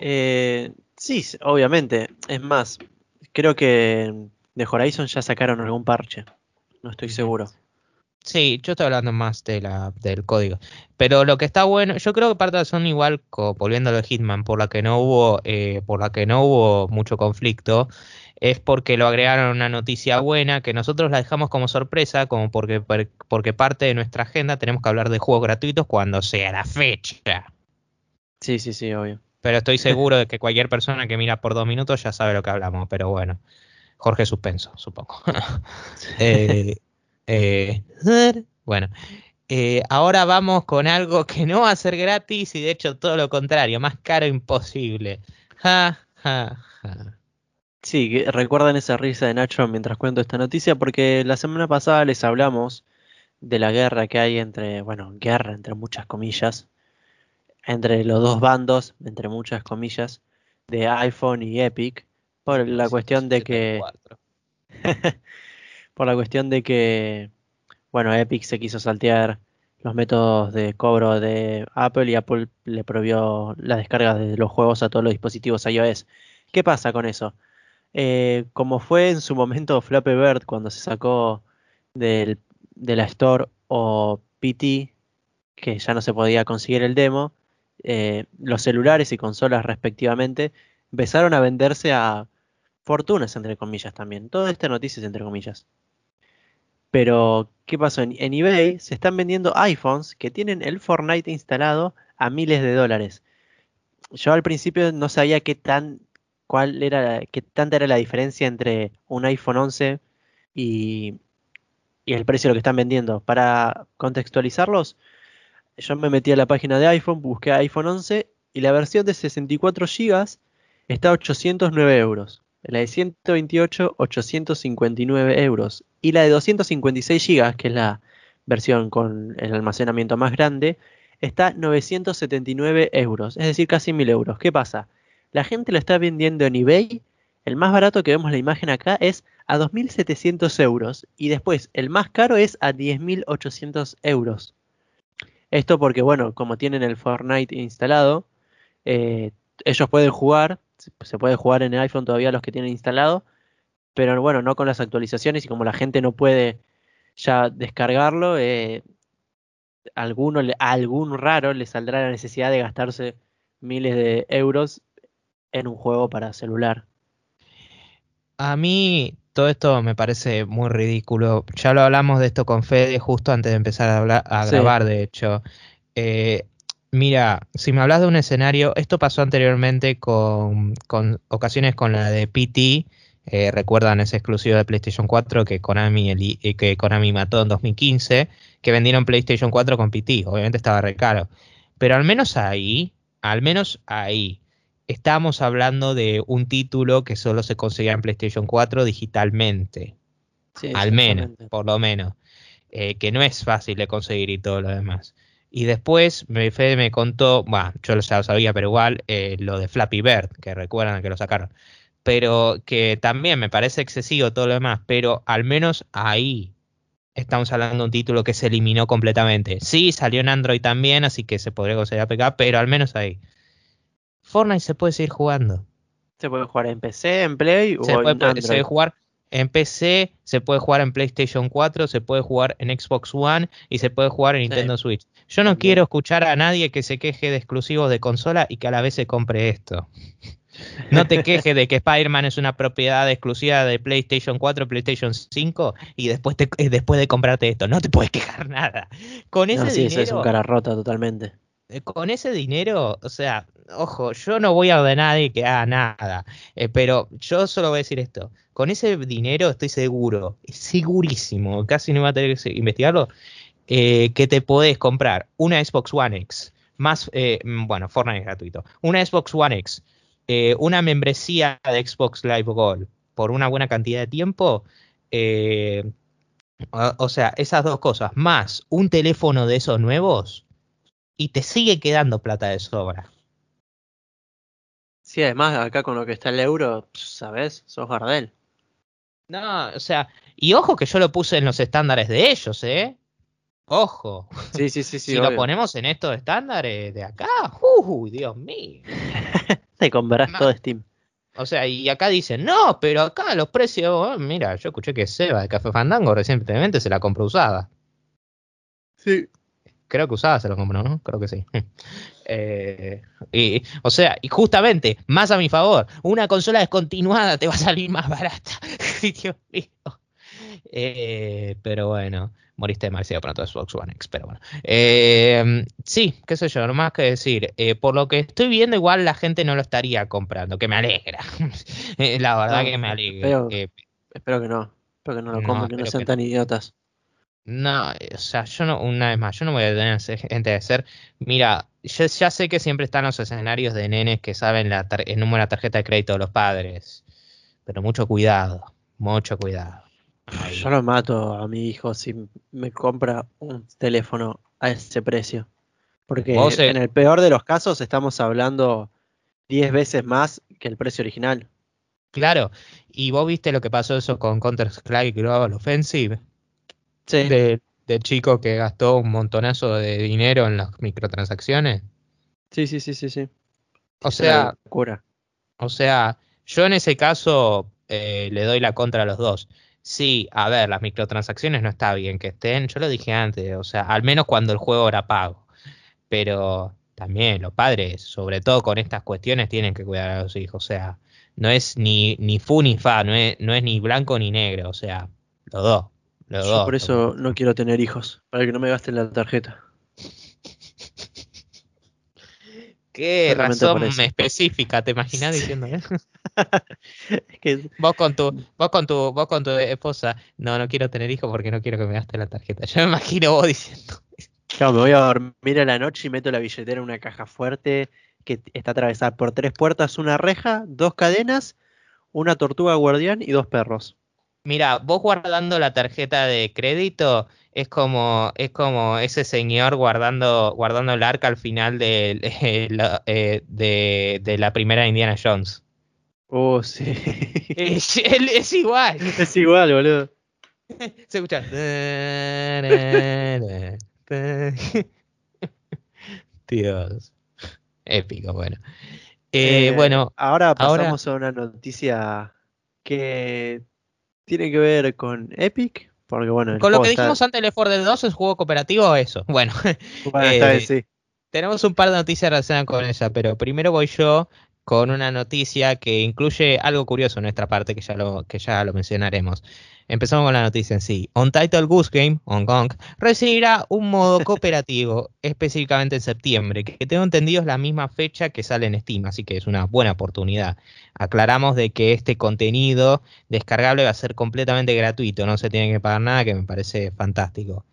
Eh, sí, obviamente, es más, creo que de Horizon ya sacaron algún parche, no estoy seguro. Sí, yo estoy hablando más de la, del código. Pero lo que está bueno, yo creo que parte son igual, volviendo a lo de Hitman, por la que no hubo, eh, por la que no hubo mucho conflicto, es porque lo agregaron una noticia buena que nosotros la dejamos como sorpresa, como porque, porque parte de nuestra agenda tenemos que hablar de juegos gratuitos cuando sea la fecha. Sí, sí, sí, obvio. Pero estoy seguro de que cualquier persona que mira por dos minutos ya sabe lo que hablamos, pero bueno. Jorge Suspenso, supongo. eh, eh, bueno, eh, ahora vamos con algo que no va a ser gratis y de hecho todo lo contrario, más caro imposible. Ja, ja, ja. Sí, recuerdan esa risa de Nacho mientras cuento esta noticia porque la semana pasada les hablamos de la guerra que hay entre, bueno, guerra entre muchas comillas, entre los dos bandos, entre muchas comillas, de iPhone y Epic, por la cuestión de que... por la cuestión de que, bueno, Epic se quiso saltear los métodos de cobro de Apple y Apple le prohibió la descarga de los juegos a todos los dispositivos iOS. ¿Qué pasa con eso? Eh, como fue en su momento Flappy Bird cuando se sacó del, de la Store o PT, que ya no se podía conseguir el demo, eh, los celulares y consolas respectivamente empezaron a venderse a fortunas, entre comillas también. Toda esta noticia es entre comillas. Pero, ¿qué pasó? En, eBay se están vendiendo iPhones que tienen el Fortnite instalado a miles de dólares. Yo al principio no sabía qué tan cuál era qué tanta era la diferencia entre un iPhone 11 y, y el precio de lo que están vendiendo. Para contextualizarlos, yo me metí a la página de iPhone, busqué iPhone 11 y la versión de 64 GB está a 809 euros. La de 128, 859 euros. Y la de 256 GB, que es la versión con el almacenamiento más grande, está 979 euros. Es decir, casi 1000 euros. ¿Qué pasa? La gente lo está vendiendo en eBay. El más barato que vemos la imagen acá es a 2.700 euros. Y después, el más caro es a 10.800 euros. Esto porque, bueno, como tienen el Fortnite instalado, eh, ellos pueden jugar se puede jugar en el iPhone todavía los que tienen instalado, pero bueno, no con las actualizaciones y como la gente no puede ya descargarlo, eh, alguno, a algún raro le saldrá la necesidad de gastarse miles de euros en un juego para celular. A mí todo esto me parece muy ridículo. Ya lo hablamos de esto con Fede justo antes de empezar a, hablar, a grabar, de hecho. Eh, Mira, si me hablas de un escenario, esto pasó anteriormente con, ocasiones con la de PT, eh, recuerdan ese exclusivo de PlayStation 4 que Konami, el, eh, que Konami mató en 2015, que vendieron PlayStation 4 con PT, obviamente estaba re caro. Pero al menos ahí, al menos ahí, estamos hablando de un título que solo se conseguía en PlayStation 4 digitalmente. al menos, por lo menos. Eh, que no es fácil de conseguir y todo lo demás. Y después Fede me contó, bueno, yo ya lo sabía, pero igual, eh, lo de Flappy Bird, que recuerdan que lo sacaron. Pero que también me parece excesivo todo lo demás, pero al menos ahí estamos hablando de un título que se eliminó completamente. Sí, salió en Android también, así que se podría considerar APK, pero al menos ahí. Fortnite se puede seguir jugando. Se puede jugar en PC, en Play o se en puede, Android. Se puede jugar en PC, se puede jugar en PlayStation 4, se puede jugar en Xbox One y se puede jugar en Nintendo Switch. Yo no quiero escuchar a nadie que se queje de exclusivos de consola y que a la vez se compre esto. No te quejes de que Spider-Man es una propiedad exclusiva de PlayStation 4, PlayStation 5 y después, eh, después de comprarte esto. No te puedes quejar nada. Con ese dinero. es un cara rota totalmente. Eh, con ese dinero, o sea, ojo, yo no voy a ordenar a nadie que haga nada, eh, pero yo solo voy a decir esto. Con ese dinero estoy seguro, segurísimo, casi no voy a tener que investigarlo, eh, que te podés comprar una Xbox One X, más, eh, mm, bueno, Fortnite es gratuito, una Xbox One X, eh, una membresía de Xbox Live Gold por una buena cantidad de tiempo, o, o sea, esas dos cosas, más un teléfono de esos nuevos, y te sigue quedando plata de sobra. Sí, además acá con lo que está el euro, ¿sabes? Sos Gardel. No, o sea, y ojo que yo lo puse en los estándares de ellos, ¿eh? Ojo. Sí, sí, sí, sí. si lo ponemos en estos estándares de acá, ¡Uy, Dios mío! Te comprarás todo Steam. O sea, y acá dicen, no, pero acá los precios, oh, mira, yo escuché que Seba de Café Fandango recientemente se la compró usada. Sí. Creo que usada se lo compró, ¿no? Creo que sí. Eh, y, o sea, y justamente, más a mi favor, una consola descontinuada te va a salir más barata. Dios mío. Eh, pero bueno, moriste demasiado pronto de Xbox One X, pero bueno. Eh, sí, qué sé yo, no más que decir. Eh, por lo que estoy viendo, igual la gente no lo estaría comprando, que me alegra. la verdad que me alegra. Espero, espero que no. Espero que no lo compren, que no sean tan idiotas. No, o sea, yo no, una vez más, yo no voy a tener gente de ser. Mira, yo ya sé que siempre están los escenarios de nenes que saben la el número de la tarjeta de crédito de los padres. Pero mucho cuidado, mucho cuidado. Yo lo mato a mi hijo si me compra un teléfono a ese precio. Porque en el peor de los casos estamos hablando 10 veces más que el precio original. Claro, y vos viste lo que pasó eso con Counter-Strike Global Offensive. Sí. De, chico que gastó un montonazo de dinero en las microtransacciones. Sí, sí, sí, sí, sí. O sea, o sea, yo en ese caso eh, le doy la contra a los dos. Sí, a ver, las microtransacciones no está bien que estén, yo lo dije antes, o sea, al menos cuando el juego era pago. Pero también los padres, sobre todo con estas cuestiones, tienen que cuidar a los hijos. O sea, no es ni, ni fu ni fa, no es, no es ni blanco ni negro, o sea, los dos. Yo por eso no quiero tener hijos, para que no me gasten la tarjeta. Qué razón específica, ¿te imaginas diciendo eso? vos con tu, vos con tu, vos con tu esposa, no, no quiero tener hijos porque no quiero que me gaste la tarjeta. Yo me imagino vos diciendo. Claro, me voy a dormir a la noche y meto la billetera en una caja fuerte que está atravesada por tres puertas, una reja, dos cadenas, una tortuga guardián y dos perros. Mira, vos guardando la tarjeta de crédito es como, es como ese señor guardando, guardando el arca al final de, eh, de, de, la primera Indiana Jones. Oh, sí. Es, es igual. Es igual, boludo. Se escucha. Dios. Épico, bueno. Eh, bueno. Ahora pasamos a una noticia que tiene que ver con Epic. Porque, bueno, con lo que dijimos antes, el 4 Dead 2 es juego cooperativo, eso. Bueno, eh, tenemos un par de noticias relacionadas con esa, pero primero voy yo con una noticia que incluye algo curioso en nuestra parte, que ya lo, que ya lo mencionaremos. Empezamos con la noticia en sí. Untitled Goose Game, Hong Kong, recibirá un modo cooperativo específicamente en septiembre, que tengo entendido es la misma fecha que sale en Steam, así que es una buena oportunidad. Aclaramos de que este contenido descargable va a ser completamente gratuito, no se tiene que pagar nada, que me parece fantástico.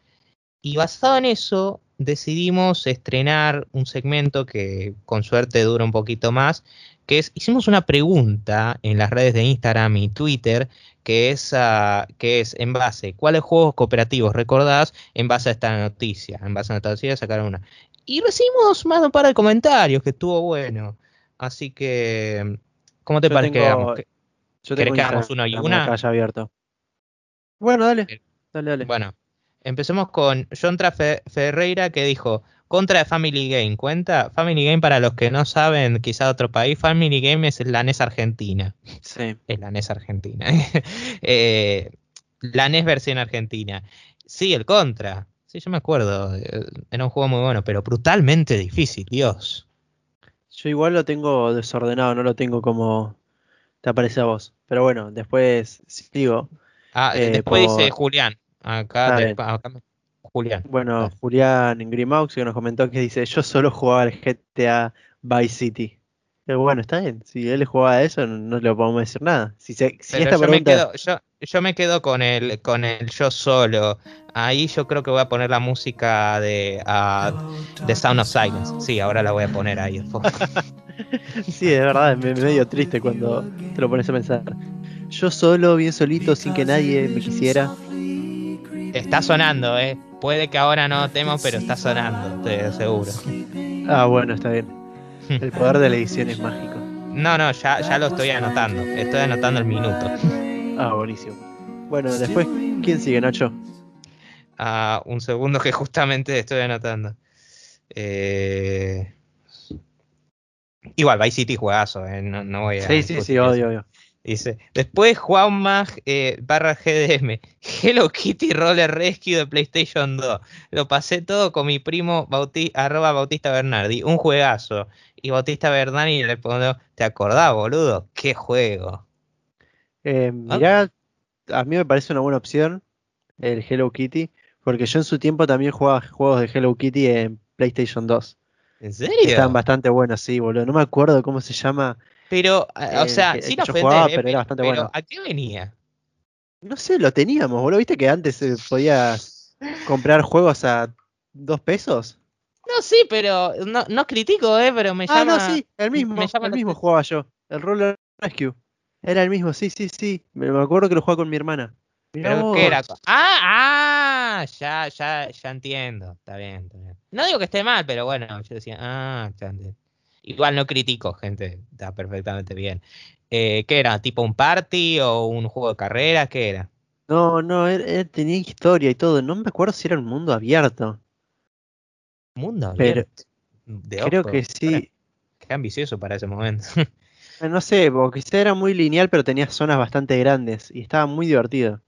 Y basado en eso, decidimos estrenar un segmento que con suerte dura un poquito más, que es, hicimos una pregunta en las redes de Instagram y Twitter, que es, uh, que es en base, ¿cuáles juegos cooperativos recordás en base a esta noticia? En base a esta noticia sacaron una. Y recibimos más de un par de comentarios, que estuvo bueno. Así que, ¿cómo te parece que Yo tengo que hagamos una y una? abierto. Bueno, dale. Dale, dale. Bueno, empecemos con Jontra Ferreira que dijo, contra de Family Game, ¿cuenta? Family Game, para los que no saben, quizá de otro país, Family Game es la NES Argentina. Sí. Es la NES Argentina. eh, la NES versión Argentina. Sí, el Contra. Sí, yo me acuerdo. Eh, era un juego muy bueno, pero brutalmente difícil, Dios. Yo igual lo tengo desordenado, no lo tengo como te aparece a vos. Pero bueno, después sigo. Ah, eh, después dice Julián. Acá, acá, Julián. Bueno, Julián Grimaux que nos comentó que dice, yo solo jugaba el GTA Vice City. Pero bueno, está bien. Si él jugaba a eso, no, no le podemos decir nada. Si, se, si esta yo, me pregunta. quedo, yo, yo me quedo con el, con el yo solo. Ahí yo creo que voy a poner la música de ah, The Sound of Silence. Sí, ahora la voy a poner ahí. de. Sí, de verdad, es me- medio triste cuando te lo pones a pensar. Yo solo, bien solito, sin que nadie me quisiera. Está sonando, ¿eh? Puede que ahora no notemos, pero está sonando, te aseguro. Ah, bueno, está bien. El poder de la edición es mágico. No, no, ya, ya lo estoy anotando. Estoy anotando el minuto. Ah, buenísimo. Bueno, después, ¿quién sigue, Nacho? Ah, un segundo que justamente estoy anotando. Eh... Igual, Vice City juegazo, eh, no, no voy a Sí, sí, sí, odio, odio. Dice, después Juanma eh, barra GDM, Hello Kitty Roller Rescue de PlayStation 2. Lo pasé todo con mi primo Bauti- arroba Bautista Bernardi, un juegazo. Y Bautista Bernardi le pongo, ¿te acordás, boludo? ¿Qué juego? Eh, mirá, a mí me parece una buena opción el Hello Kitty, porque yo en su tiempo también jugaba juegos de Hello Kitty en PlayStation 2. ¿En serio? Estaban bastante buenos, sí, boludo. No me acuerdo cómo se llama. Pero, eh, o el sea, yo ofender, jugaba, eh, pero era bastante pero bueno. ¿a qué venía? No sé, lo teníamos, boludo. ¿Viste que antes se podía comprar juegos a dos pesos? No, sí, pero no, no critico, eh, pero me Ah, llama... no, sí, el mismo, el mismo jugaba yo. El Roller Rescue. Era el mismo, sí, sí, sí. Me me acuerdo que lo jugaba con mi hermana. ¿Pero qué era? Ah, ah, ya, ya, ya entiendo. Está bien, está bien. No digo que esté mal, pero bueno, yo decía, ah, ya entiendo. Igual no critico, gente, está perfectamente bien. Eh, ¿Qué era? ¿Tipo un party o un juego de carreras? ¿Qué era? No, no, él, él tenía historia y todo. No me acuerdo si era un mundo abierto. Mundo Pero abierto. De Creo que sí. Qué ambicioso para ese momento. Eh, No sé, porque quizá era muy lineal, pero tenía zonas bastante grandes y estaba muy divertido.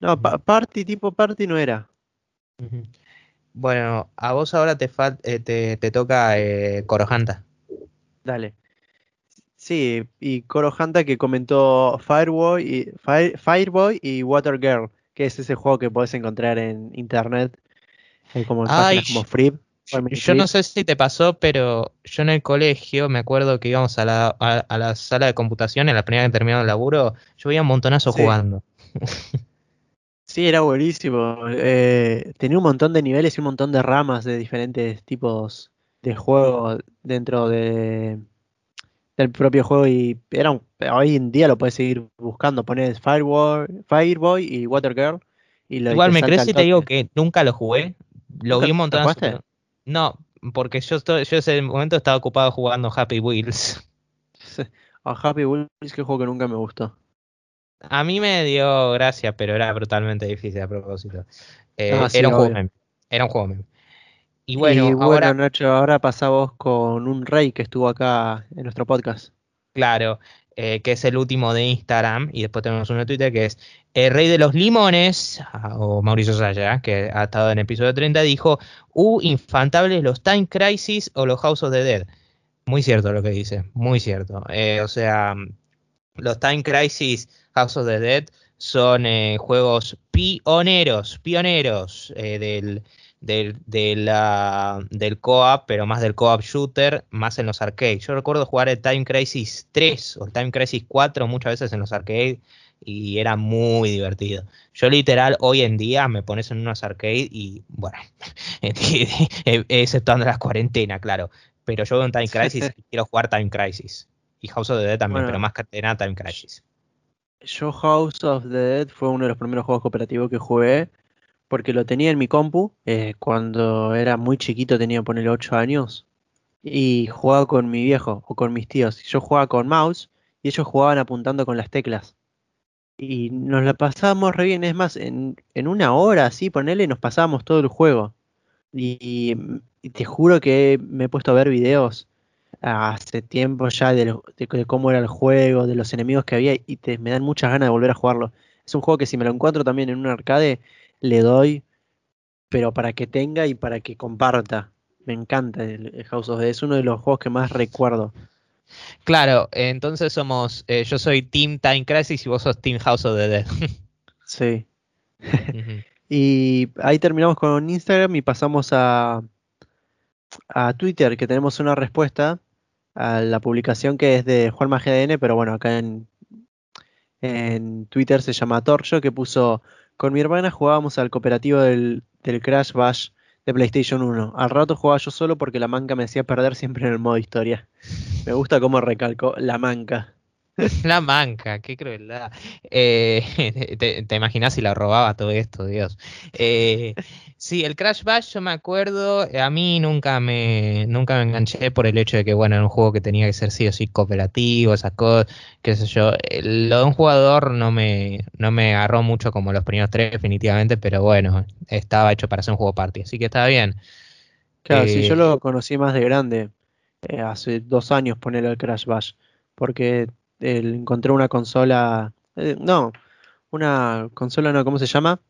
No, pa- party tipo party no era. Bueno, a vos ahora eh, te, te toca eh, Corohanta. Dale. Sí, y Koro Hanta que comentó Fireboy y, Fire- Fireboy y Water Girl, que es ese juego que podés encontrar en internet, eh, como en Ay, páginas como Free. Family Yo no sé si te pasó, pero yo en el colegio me acuerdo que íbamos a la, a, a la sala de computación en la primera que terminaba el laburo, yo veía un montonazo Sí. jugando. Sí, era buenísimo. eh, tenía un montón de niveles y un montón de ramas de diferentes tipos de juegos dentro de, del propio juego y era un- hoy en día lo puedes seguir buscando. Pones Fireboy, Fireboy y Water Girl y lo Igual me crees si te digo que nunca lo jugué, lo ¿Nunca vi un pero- No, porque yo estoy, yo ese momento estaba ocupado jugando Happy Wheels. A Happy Wheels, que juego que nunca me gustó. A mí me dio gracia, pero era brutalmente difícil a propósito. Eh, Ah, sí, era un juego. Era un juego meme. Y bueno, y bueno, ahora, Nacho, ahora pasamos con un rey que estuvo acá en nuestro podcast. claro, eh, que es el último de Instagram, y después tenemos uno de Twitter que es el rey de los limones, ah, o Mauricio Saya, que ha estado en el episodio 30, dijo, uh, infantables los Time Crisis o los House of the Dead. Muy cierto lo que dice, muy cierto. Eh, o sea, los Time Crisis, House of the Dead son eh, juegos pioneros, pioneros eh, del, del, de la- del co-op, pero más del co-op shooter, más en los arcades. Yo recuerdo jugar el Time Crisis 3 o el Time Crisis 4 muchas veces en los arcades y era muy divertido. Yo literal hoy en día me pones en unos arcades y bueno, exceptuando las cuarentenas, claro. Pero yo veo un Time Crisis y quiero jugar Time Crisis. Y House of the Dead también, Bueno. pero más que nada Time Crisis. Yo House of the Dead fue uno de los primeros juegos cooperativos que jugué porque lo tenía en mi compu eh, cuando era muy chiquito, tenía ponerle 8 años y jugaba con mi viejo o con mis tíos. Yo jugaba con mouse y ellos jugaban apuntando con las teclas. Y nos la pasábamos re bien, es más, en, en una hora así, ponele, nos pasábamos todo el juego. Y te juro que me he puesto a ver videos hace tiempo ya de, lo- de- de cómo era el juego, de los enemigos que había, y te, me dan muchas ganas de volver a jugarlo. Es un juego que si me lo encuentro también en un arcade, le doy, pero para que tenga y para que comparta. Me encanta el, House of the Dead, es uno de los juegos que más recuerdo. Claro, entonces somos, eh, yo soy Team Time Crisis y vos sos Team House of the Dead. Sí. Y ahí terminamos con Instagram y pasamos a, a Twitter, que tenemos una respuesta a la publicación que es de Juan GDN, pero bueno, acá en, en Twitter se llama Torcho, que puso, con mi hermana jugábamos al cooperativo del, Crash Bash de PlayStation 1. Al rato jugaba yo solo porque la manca me hacía perder siempre en el modo historia. Me gusta cómo recalco la manca. La manca, qué crueldad. Eh, te, te, imaginas si la robaba todo esto, Dios. Eh, sí, el Crash Bash, yo me acuerdo, a mí nunca me, nunca me enganché por el hecho de que, bueno, era un juego que tenía que ser sí o sí cooperativo, esas cosas, qué sé yo. Lo de un jugador no me, no me agarró mucho como los primeros tres, definitivamente, pero bueno, estaba hecho para ser un juego party, así que estaba bien. Claro, eh, sí, yo lo conocí más de grande, eh, hace dos años poner el Crash Bash, porque el, encontré una consola, eh, no, una consola no, ¿cómo se llama?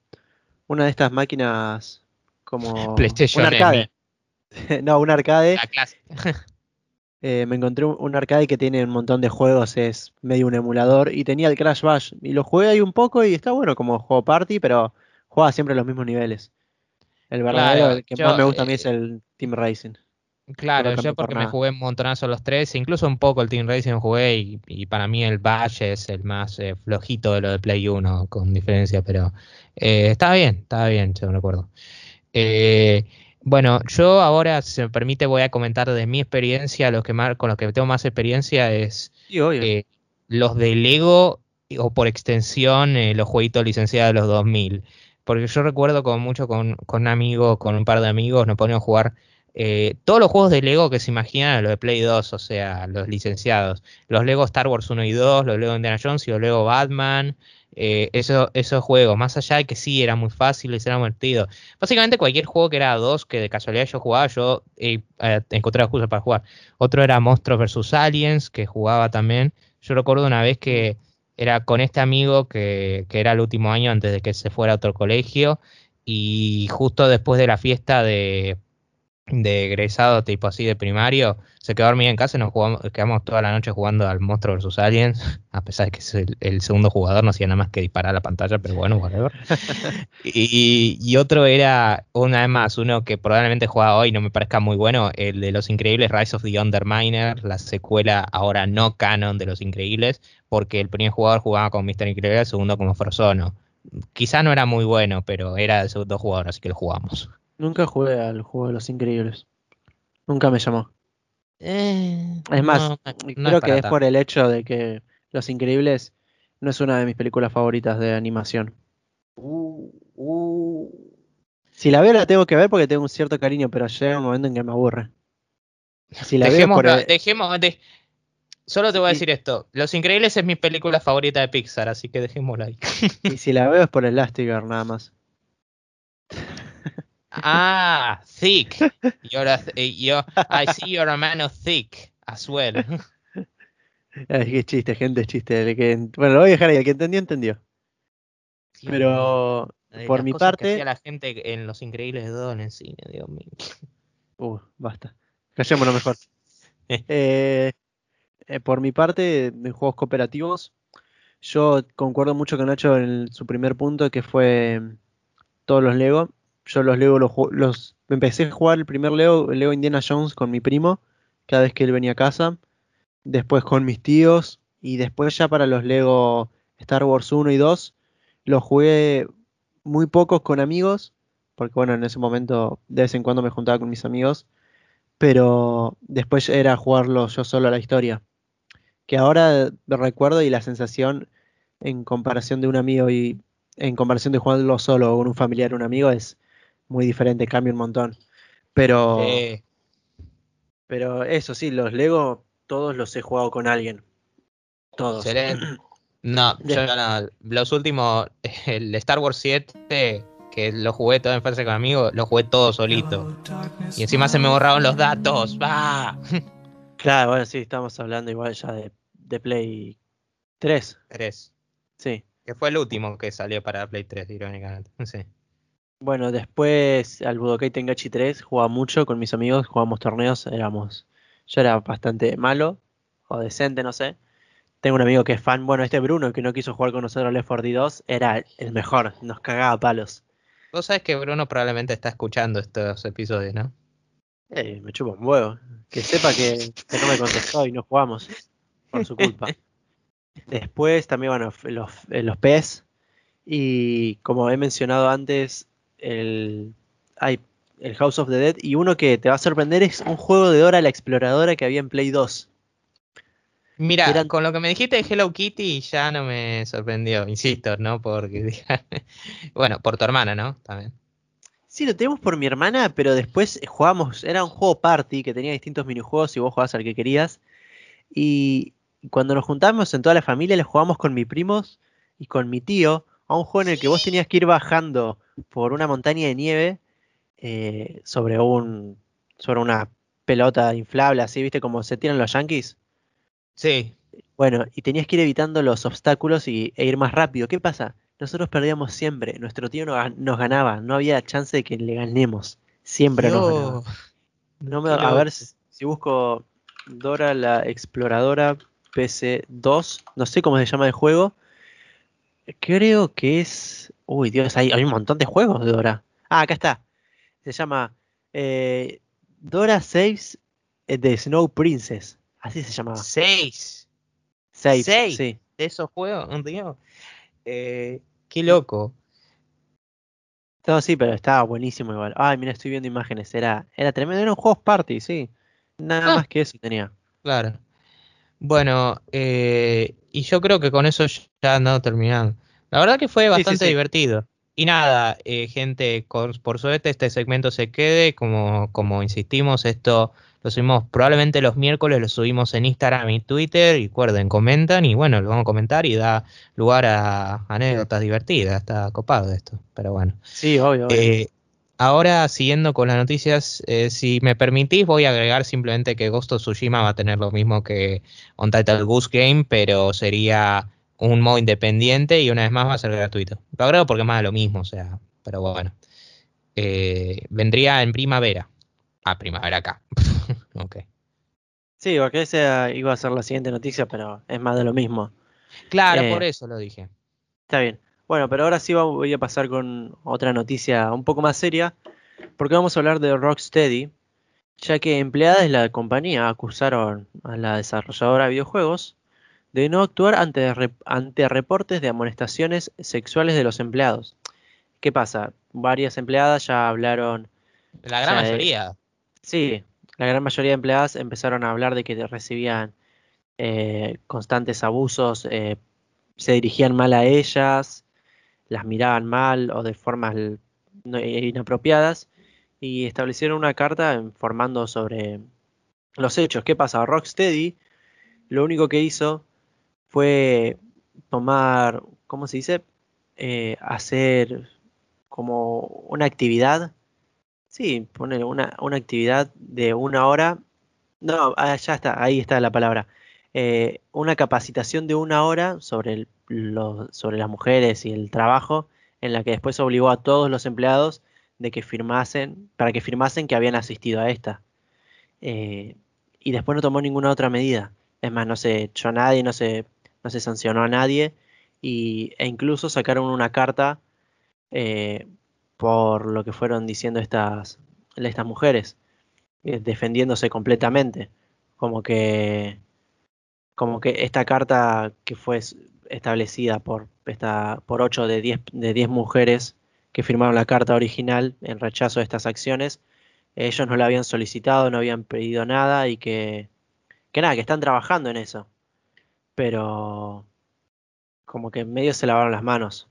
Una de estas máquinas como PlayStation un arcade. no, un arcade. La clase. eh, me encontré un, arcade que tiene un montón de juegos, es medio un emulador y tenía el Crash Bash y lo jugué ahí un poco y está bueno como juego party, pero juega siempre los mismos niveles. El verdadero Claro, el que yo, más me gusta a mí eh, es el Team Racing. Claro, yo por porque me jugué un montonazo los tres, incluso un poco el Team Racing jugué y, y para mí el Bash es el más eh, flojito de lo de Play 1, con diferencia, pero eh, estaba bien, estaba bien, yo me acuerdo. Eh, bueno, yo ahora, si se me permite, voy a comentar de mi experiencia, los que más, con los que tengo más experiencia es Sí, eh, los de Lego o por extensión eh, los jueguitos licenciados de los 2000. Porque yo recuerdo con mucho con, con un amigo, con un par de amigos, nos poníamos a jugar eh, todos los juegos de Lego que se imaginan, los de Play 2, o sea, los licenciados. Los Lego Star Wars 1 y 2, los Lego Indiana Jones y los Lego Batman. eh, eso- esos juegos, más allá de que sí, eran muy fáciles, eran divertidos. Básicamente cualquier juego que era 2, que de casualidad yo jugaba, yo eh, eh, encontraba excusas para jugar. Otro era Monstruos vs. Aliens, que jugaba también. Yo recuerdo una vez que era con este amigo que, que era el último año antes de que se fuera a otro colegio y justo después de la fiesta de, de egresado tipo así de primario, se quedó dormido en casa y nos jugamos, quedamos toda la noche jugando al Monstruo vs. Aliens, a pesar de que es el, el segundo jugador, no hacía nada más que disparar a la pantalla, pero bueno, whatever. y, y otro era, una vez más, uno que probablemente juega hoy, no me parezca muy bueno, el de Los Increíbles, Rise of the Underminer, la secuela ahora no canon de Los Increíbles, porque el primer jugador jugaba como Mr. Increíble, el segundo como Frozono. Quizá no era muy bueno, pero era el segundo jugador, así que lo jugamos. Nunca jugué al juego de los increíbles. Nunca me llamó. Eh, Es más, no, no creo que es por el hecho de que Los Increíbles no es una de mis películas favoritas de animación. Si la veo la tengo que ver porque tengo un cierto cariño, pero llega un momento en que me aburre. Si la veo Dejemos, por el- dejemos de- Solo te voy a Y- decir esto. Los Increíbles es mi película favorita de Pixar, así que dejémoslo ahí. y si la veo es por el Elastigirl nada más. Ah, thick. You're a th- eh, yo- I see you're a man of thick as well. Ay, qué chiste, gente, chiste. El que, bueno, lo voy a dejar ahí. El que entendió, entendió. Pero Eh, por las mi cosas que parte- hacía la gente en Los Increíbles 2 en el cine, Dios mío. Uh, basta. Callémonos mejor. Eh, eh, por mi parte, en juegos cooperativos, yo concuerdo mucho con Nacho en el- su primer punto, que fue mm, todos los Lego. Yo los Lego los, los empecé a jugar el primer Lego, Lego Indiana Jones con mi primo, cada vez que él venía a casa. Después con mis tíos. Y después ya para los Lego Star Wars 1 y 2, los jugué muy pocos con amigos. Porque bueno, en ese momento de vez en cuando me juntaba con mis amigos pero después era jugarlo yo solo a la historia. Que ahora recuerdo y la sensación en comparación de un amigo y en comparación de jugarlo solo con un familiar o un amigo es muy diferente, cambia un montón. Pero, Eh, pero eso sí, los Lego todos los he jugado con alguien. Todos. excelente. No, yo no. Los últimos, el Star Wars 7, que lo jugué todo en fase con amigos, lo jugué todo solito. Y encima se me borraron los datos. ¡Va! Claro, bueno, sí, estamos hablando igual ya de, de Play 3. 3. Sí. Que fue el último que salió para Play 3, irónicamente. Sí. Bueno, después al Budokai Tengachi 3 jugaba mucho con mis amigos, jugábamos torneos, éramos, yo era bastante malo o decente, no sé. Tengo un amigo que es fan, bueno, este Bruno que no quiso jugar con nosotros Left 4 Dead 2 era el mejor, nos cagaba a palos. Vos sabés que Bruno probablemente está escuchando estos episodios, ¿no? Eh, me chupa un huevo. Que sepa que, que no me contestó y no jugamos por su culpa. Después también, bueno, los, los PES. Y como he mencionado antes, el, hay el House of the Dead. Y uno que te va a sorprender es un juego de Dora la Exploradora que había en Play 2. Mira, Eran- con lo que me dijiste de Hello Kitty ya no me sorprendió, insisto, ¿no? Porque, bueno, por tu hermana, ¿no? También. Sí, lo tenemos por mi hermana, pero después jugábamos, era un juego party que tenía distintos minijuegos y vos jugabas al que querías. Y cuando nos juntamos en toda la familia, le jugamos con mis primos y con mi tío a un juego en el que vos tenías que ir bajando por una montaña de nieve eh, sobre un sobre una pelota inflable, así, ¿viste? Como se tiran los yankees. Sí, Bueno, y tenías que ir evitando los obstáculos y, e ir más rápido. ¿Qué pasa? Nosotros perdíamos siempre. Nuestro tío no nos ganaba. No había chance de que le ganemos. Siempre nos ganaba. No me- a ver si, si busco Dora la Exploradora PC2. No sé cómo se llama el juego. Creo que es. Uy, Dios, hay, hay un montón de juegos de Dora. Ah, acá está. Se llama eh, Dora Saves the Snow Princess. Así se llamaba. seis Saves, seis. sí. de esos juegos, Dios. Eh, qué loco. No, sí, pero estaba buenísimo igual. Ay, mira, estoy viendo imágenes. Era, era tremendo. Eran juegos party, sí. Nada Ah. más que eso tenía. Claro. Bueno, eh, y yo creo que con eso ya ando terminando. La verdad que fue Sí, sí, bastante sí. divertido. Y nada, eh, gente, con- por suerte este segmento se quede, como, como insistimos, esto lo subimos probablemente los miércoles, lo subimos en Instagram y Twitter, y recuerden, comentan y bueno, lo vamos a comentar y da lugar a anécdotas divertidas, está copado esto, pero bueno. Sí, obvio, obvio. Eh, ahora, siguiendo con las noticias, eh, si me permitís, voy a agregar simplemente que Ghost of Tsushima va a tener lo mismo que Untitled Goose Game, pero sería un modo independiente y una vez más va a ser gratuito. Lo agrego porque es más de lo mismo, o sea, pero bueno. Eh, vendría en primavera. Ah, primavera acá. ok. Sí, porque esa iba a ser la siguiente noticia, pero es más de lo mismo. Claro, Eh, por eso lo dije. Está bien. Bueno, pero ahora sí voy a pasar con otra noticia un poco más seria, porque vamos a hablar de Rocksteady, ya que empleadas de la compañía acusaron a la desarrolladora de videojuegos de no actuar ante, ante reportes de amonestaciones sexuales de los empleados. ¿Qué pasa? Varias empleadas ya hablaron La gran o sea, mayoría. Sí, la gran mayoría de empleadas empezaron a hablar de que recibían eh, constantes abusos, eh, se dirigían mal a ellas, las miraban mal o de formas no- inapropiadas y establecieron una carta informando sobre los hechos. ¿Qué pasa? Rocksteady lo único que hizo fue tomar, ¿cómo se dice? Eh, hacer como una actividad Sí, poner una, una actividad de una hora. No, ah, ya está, ahí está la palabra. Eh, una capacitación de una hora sobre, sobre las mujeres y el trabajo, en la que después obligó a todos los empleados de que firmasen, para que firmasen que habían asistido a esta. Eh, y después no tomó ninguna otra medida. Es más, no se echó a nadie, no se, no se sancionó a nadie, y, e incluso sacaron una carta eh, por lo que fueron diciendo estas, estas mujeres, defendiéndose completamente. Como que, como que esta carta que fue establecida por, esta, por 8 de 10, de 10 mujeres que firmaron la carta original en rechazo de estas acciones, ellos no la habían solicitado, no habían pedido nada y que, que nada, que están trabajando en eso. Pero como que en medio se lavaron las manos.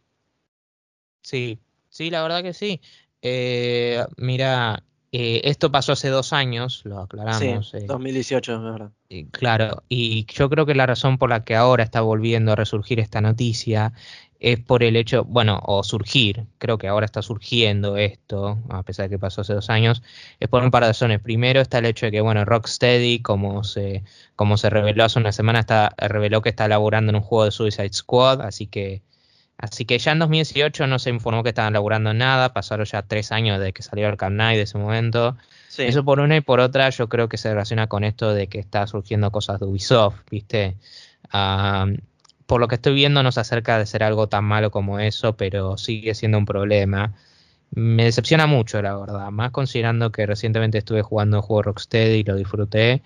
Sí, sí, la verdad que sí. Eh, mira, eh, esto pasó hace dos años, lo aclaramos. sí, eh, 2018, es verdad. claro, y yo creo que la razón por la que ahora está volviendo a resurgir esta noticia es por el hecho, bueno, o surgir, creo que ahora está surgiendo esto, a pesar de que pasó hace dos años, es por un par de razones. Primero está el hecho de que, bueno, Rocksteady, como se, como se reveló hace una semana, está, reveló que está elaborando en un juego de Suicide Squad, así que Así que ya en 2018 no se informó que estaban laburando en nada, pasaron ya tres años desde que salió el Camp de ese momento. Sí. Eso por una y por otra yo creo que se relaciona con esto de que está surgiendo cosas de Ubisoft, ¿viste? Por lo que estoy viendo no se acerca de ser algo tan malo como eso, pero sigue siendo un problema. me decepciona mucho, la verdad. Más considerando que recientemente estuve jugando un juego Rocksteady y lo disfruté.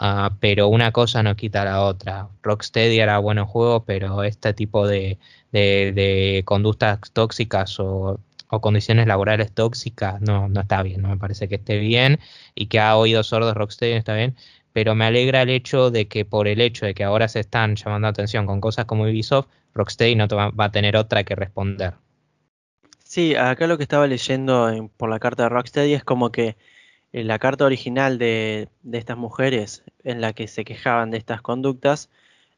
Uh, pero una cosa no quita la otra. Rocksteady era bueno juego, pero este tipo de, de, conductas tóxicas o, o, condiciones laborales tóxicas no, no está bien. No me parece que esté bien y que ha oído sordos Rocksteady no está bien. Pero me alegra el hecho de que por el hecho de que ahora se están llamando atención con cosas como Ubisoft, Rocksteady no va, va a tener otra que responder. Sí, acá lo que estaba leyendo en, por la carta de Rocksteady es como que la carta original de, de, estas mujeres en la que se quejaban de estas conductas,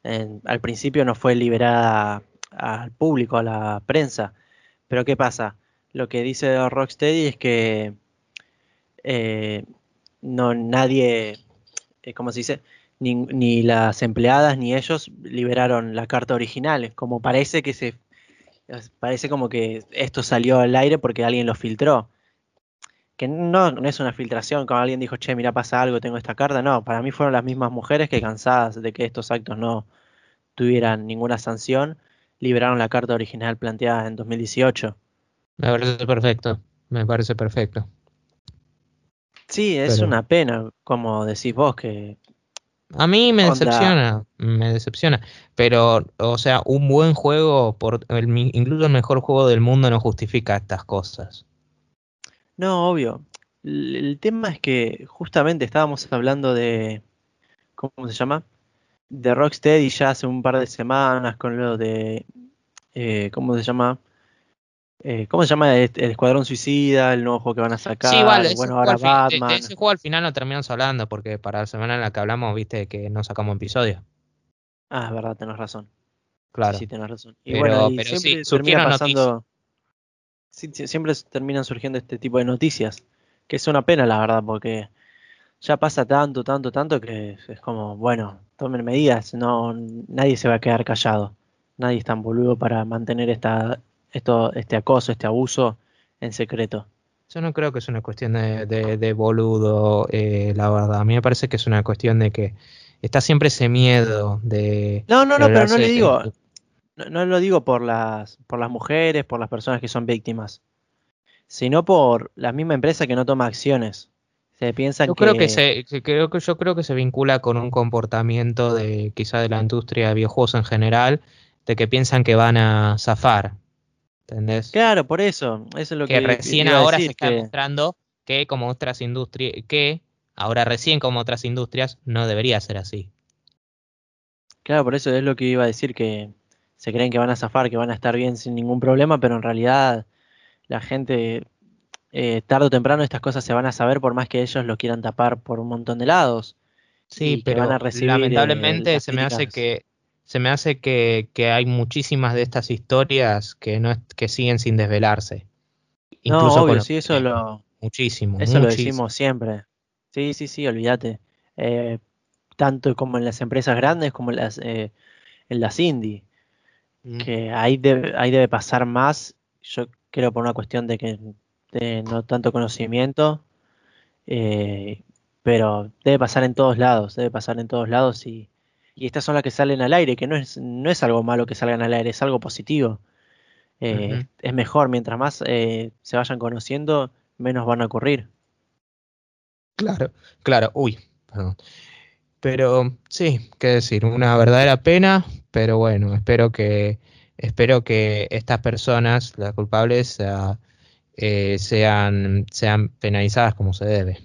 en, al principio no fue liberada al público, a la prensa. Pero ¿qué pasa? Lo que dice Rocksteady es que eh, no nadie, eh, ¿cómo se dice? Ni, ni, las empleadas ni ellos liberaron la carta original. Como parece que se parece como que esto salió al aire porque alguien lo filtró. Que no, no, es una filtración, como alguien dijo, che, mira, pasa algo, tengo esta carta. No, para mí fueron las mismas mujeres que cansadas de que estos actos no tuvieran ninguna sanción, liberaron la carta original planteada en 2018. Me parece perfecto, me parece perfecto. Sí, es Pero... una pena, como decís vos, que a mí me Onda. decepciona, me decepciona. Pero, o sea, un buen juego, por el, incluso el mejor juego del mundo, no justifica estas cosas. No, obvio. El, el tema es que justamente estábamos hablando de. ¿Cómo se llama? De Rocksteady ya hace un par de semanas con lo de. Eh, ¿Cómo se llama? Eh, ¿Cómo se llama el, el, Escuadrón Suicida? El nuevo juego que van a sacar. Sí, igual, bueno, ahora Batman. De, de, ese juego al final no terminamos hablando porque para la semana en la que hablamos, viste que no sacamos episodio. Ah, es verdad, tenés razón. Claro. Sí, tenés razón. Y pero, bueno, y pero sí, termina pasando. Siempre terminan surgiendo este tipo de noticias. Que es una pena, la verdad, porque ya pasa tanto, tanto, tanto que es como, bueno, tomen medidas. No, nadie se va a quedar callado. Nadie es tan boludo para mantener esta esto, este acoso, este abuso en secreto. Yo no creo que es una cuestión de, de, de boludo, eh, la verdad. A mí me parece que es una cuestión de que está siempre ese miedo de... No, no, no, pero no le digo, no, no, lo digo por las, por las mujeres, por las personas que son víctimas, sino por la misma empresa que no toma acciones. Se piensa yo que... creo que se creo que yo creo que se vincula con un comportamiento de quizá de la industria de videojuegos en general de que piensan que van a zafar ¿Entendés? Claro, por eso. Eso es lo que, que recién ahora se está que... mostrando que como otras industrias, que ahora recién como otras industrias no debería ser así. Claro, por eso es lo que iba a decir, que se creen que van a zafar, que van a estar bien sin ningún problema, pero en realidad la gente, eh, tarde o temprano estas cosas se van a saber por más que ellos lo quieran tapar por un montón de lados. Sí, pero van a recibir, lamentablemente eh, se me hace que se me hace que, que, hay muchísimas de estas historias que no que siguen sin desvelarse. Incluso no, obvio, sí, eso lo muchísimo. Eso muchísimo. lo decimos siempre. Sí, sí, sí, olvídate. Eh, tanto como en las empresas grandes como en las en las indie. Mm. Que ahí debe, ahí debe pasar más, yo creo por una cuestión de que de no tanto conocimiento, eh, pero debe pasar en todos lados, debe pasar en todos lados y y estas son las que salen al aire, que no es, no es algo malo que salgan al aire, es algo positivo. Eh, uh -huh. Es mejor, mientras más eh, se vayan conociendo, menos van a ocurrir. Claro, claro, uy, perdón. Pero sí, qué decir, una verdadera pena, pero bueno, espero que espero que estas personas, las culpables, uh, eh, sean, sean penalizadas como se debe.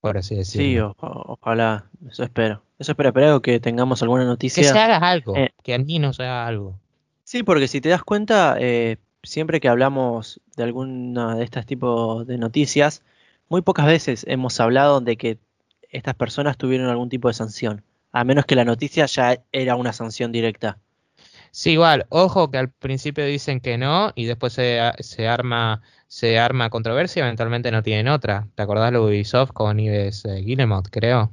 Por así decirlo. Sí, o, ojalá, eso espero. Eso espero, espero que tengamos alguna noticia. Que se haga algo, eh, que al menos se haga algo. Sí, porque si te das cuenta, eh, siempre que hablamos de alguna de estos tipos de noticias, muy pocas veces hemos hablado de que estas personas tuvieron algún tipo de sanción. A menos que la noticia ya era una sanción directa. Sí, igual, ojo que al principio dicen que no y después se, se arma se arma controversia y eventualmente no tienen otra. ¿Te acordás lo de Ubisoft con Ives eh, Guillemot, creo?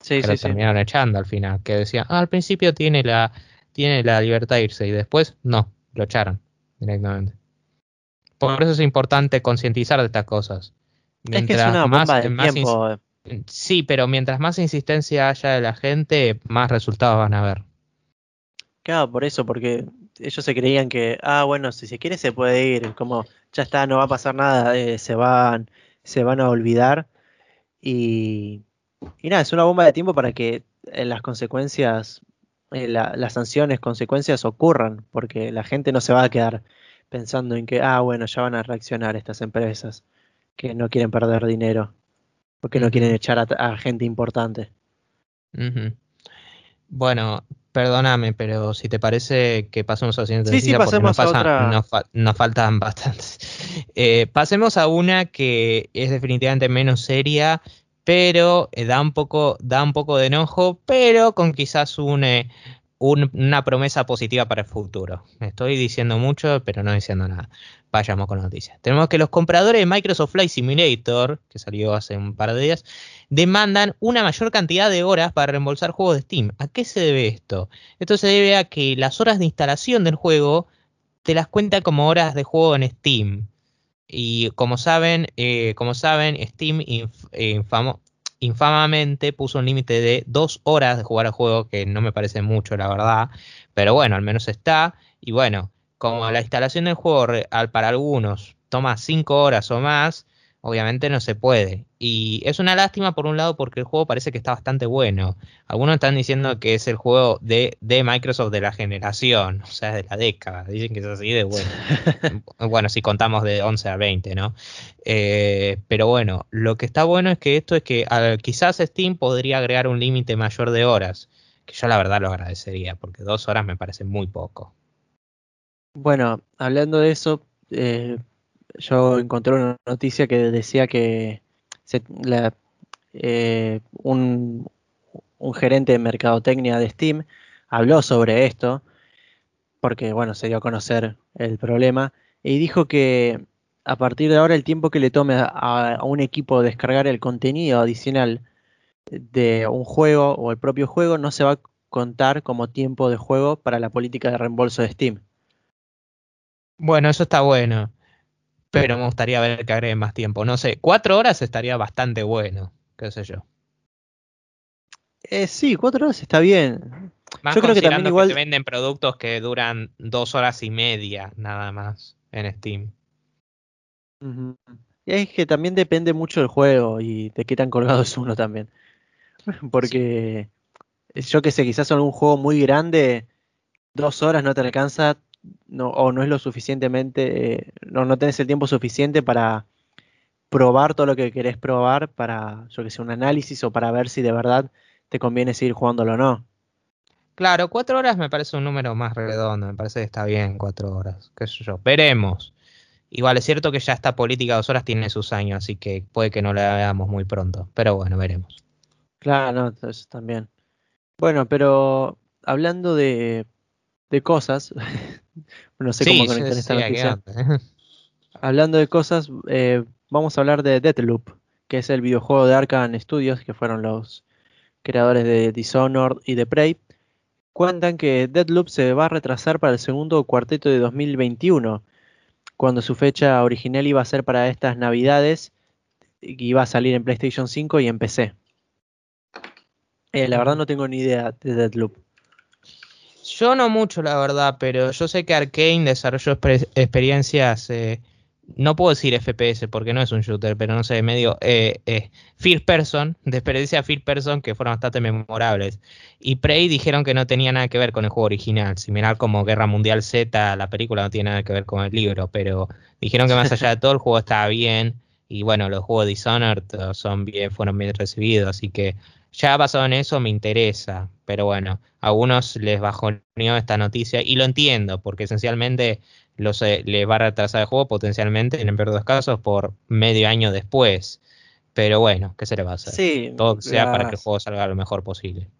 Sí, que sí, lo sí. terminaron echando al final, que decía, ah, al principio tiene la, tiene la libertad de irse y después no, lo echaron directamente. Por eso es importante concientizar de estas cosas. Mientras es que es una más, bomba de más tiempo. Sí, pero mientras más insistencia haya de la gente, más resultados van a ver. Claro, por eso, porque ellos se creían que, ah, bueno, si se quiere se puede ir, como ya está, no va a pasar nada, eh, se, van, se van a olvidar. Y, nada, es una bomba de tiempo para que eh, las consecuencias, eh, la- las sanciones, consecuencias ocurran, porque la gente no se va a quedar pensando en que, ah, bueno, ya van a reaccionar estas empresas que no quieren perder dinero, porque no quieren echar a, a gente importante. Bueno, perdóname, pero si te parece que pasemos a la siguiente Sí, sí, porque nos, pasemos a pasan- otra. nos, fa- nos faltan bastantes. Eh, pasemos a una que es definitivamente menos seria, pero eh, da un poco, da un poco de enojo, pero con quizás un, eh, un- una promesa positiva para el futuro. Estoy diciendo mucho, pero no diciendo nada. Vayamos con la noticia. Tenemos que los compradores de Microsoft Flight Simulator, que salió hace un par de días, demandan una mayor cantidad de horas para reembolsar juegos de Steam. ¿A qué se debe esto? Esto se debe a que las horas de instalación del juego te las cuenta como horas de juego en Steam. Y como saben, eh, como saben, Steam inf- eh, infamamente puso un límite de dos horas de jugar al juego, que no me parece mucho, la verdad. Pero bueno, al menos está. Y bueno, como la instalación del juego para algunos toma cinco horas o más, obviamente no se puede. Y es una lástima por un lado porque el juego parece que está bastante bueno. Algunos están diciendo que es el juego de, de Microsoft de la generación, o sea, de la década. Dicen que es así de bueno. Bueno, si contamos de 11 a 20, ¿no? Eh, pero bueno, lo que está bueno es que esto es que al- quizás Steam podría agregar un límite mayor de horas, que yo la verdad lo agradecería, porque dos horas me parece muy poco. Bueno, hablando de eso, eh, yo encontré una noticia que decía que se- la- eh, un, gerente de mercadotecnia de Steam habló sobre esto, porque bueno, se dio a conocer el problema, y dijo que a partir de ahora el tiempo que le tome a un equipo descargar el contenido adicional de un juego o el propio juego no se va a contar como tiempo de juego para la política de reembolso de Steam. Bueno, eso está bueno, pero me gustaría ver que agreguen más tiempo. No sé, cuatro horas estaría bastante bueno, qué sé yo. Eh, sí, cuatro horas está bien. Más Yo creo que también igual- te venden productos que duran dos horas y media nada más en Steam. Ujú. Y es que también depende mucho del juego y de qué tan colgado es uno también. Porque yo que sé, quizás en un juego muy grande, dos horas no te alcanza no, o no es lo suficientemente, eh, no, no tenés el tiempo suficiente para probar todo lo que querés probar, para, yo que sé, un análisis o para ver si de verdad te conviene seguir jugándolo o no. Claro, cuatro horas me parece un número más redondo, me parece que está bien cuatro horas, qué sé yo, veremos. Igual es cierto que ya esta política de dos horas tiene sus años, así que puede que no la veamos muy pronto, pero bueno, veremos. Claro, no, eso también. Bueno, pero hablando de, de cosas, no sé cómo conectar esta noticia. darle. Hablando de cosas, eh, vamos a hablar de Deathloop, que es el videojuego de Arkane Studios, que fueron los creadores de Dishonored y de Prey. Cuentan que Deathloop se va a retrasar para el segundo cuarteto de 2021, cuando su fecha original iba a ser para estas navidades, y iba a salir en PlayStation 5 y en PC. Eh, la verdad no tengo ni idea de Deathloop. Yo no mucho, la verdad, pero yo sé que Arkane desarrolló exper- experiencias, eh, no puedo decir FPS porque no es un shooter, pero no sé, medio eh, eh, first person, de experiencia first person que fueron bastante memorables. Y Prey dijeron que no tenía nada que ver con el juego original, similar como Guerra Mundial Z, la película no tiene nada que ver con el libro, pero dijeron que más allá de todo el juego estaba bien y bueno, los juegos Dishonored eh, son bien, fueron bien recibidos, así que ya basado en eso me interesa, pero bueno, a algunos les bajoneó esta noticia y lo entiendo, porque esencialmente los, eh, les va a retrasar el juego potencialmente, en el peor de los casos, por medio año después. Pero bueno, ¿qué se le va a hacer? Sí, Todo sea para que el juego salga lo mejor posible.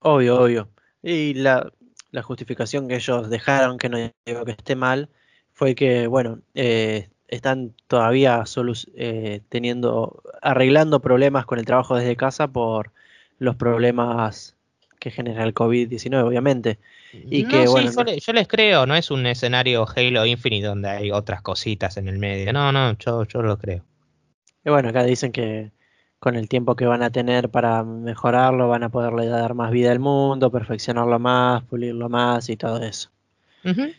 Obvio, obvio. Y la, la justificación que ellos dejaron, que no digo que esté mal, fue que, bueno, eh, están todavía solu- eh, teniendo, arreglando problemas con el trabajo desde casa por los problemas que genera el COVID-19, obviamente. Y No, que, sí, bueno, yo, no- le- yo les creo, no es un escenario Halo Infinite donde hay otras cositas en el medio. No, no, yo, yo lo creo. Y bueno, acá dicen que con el tiempo que van a tener para mejorarlo, van a poderle dar más vida al mundo, perfeccionarlo más, pulirlo más y todo eso.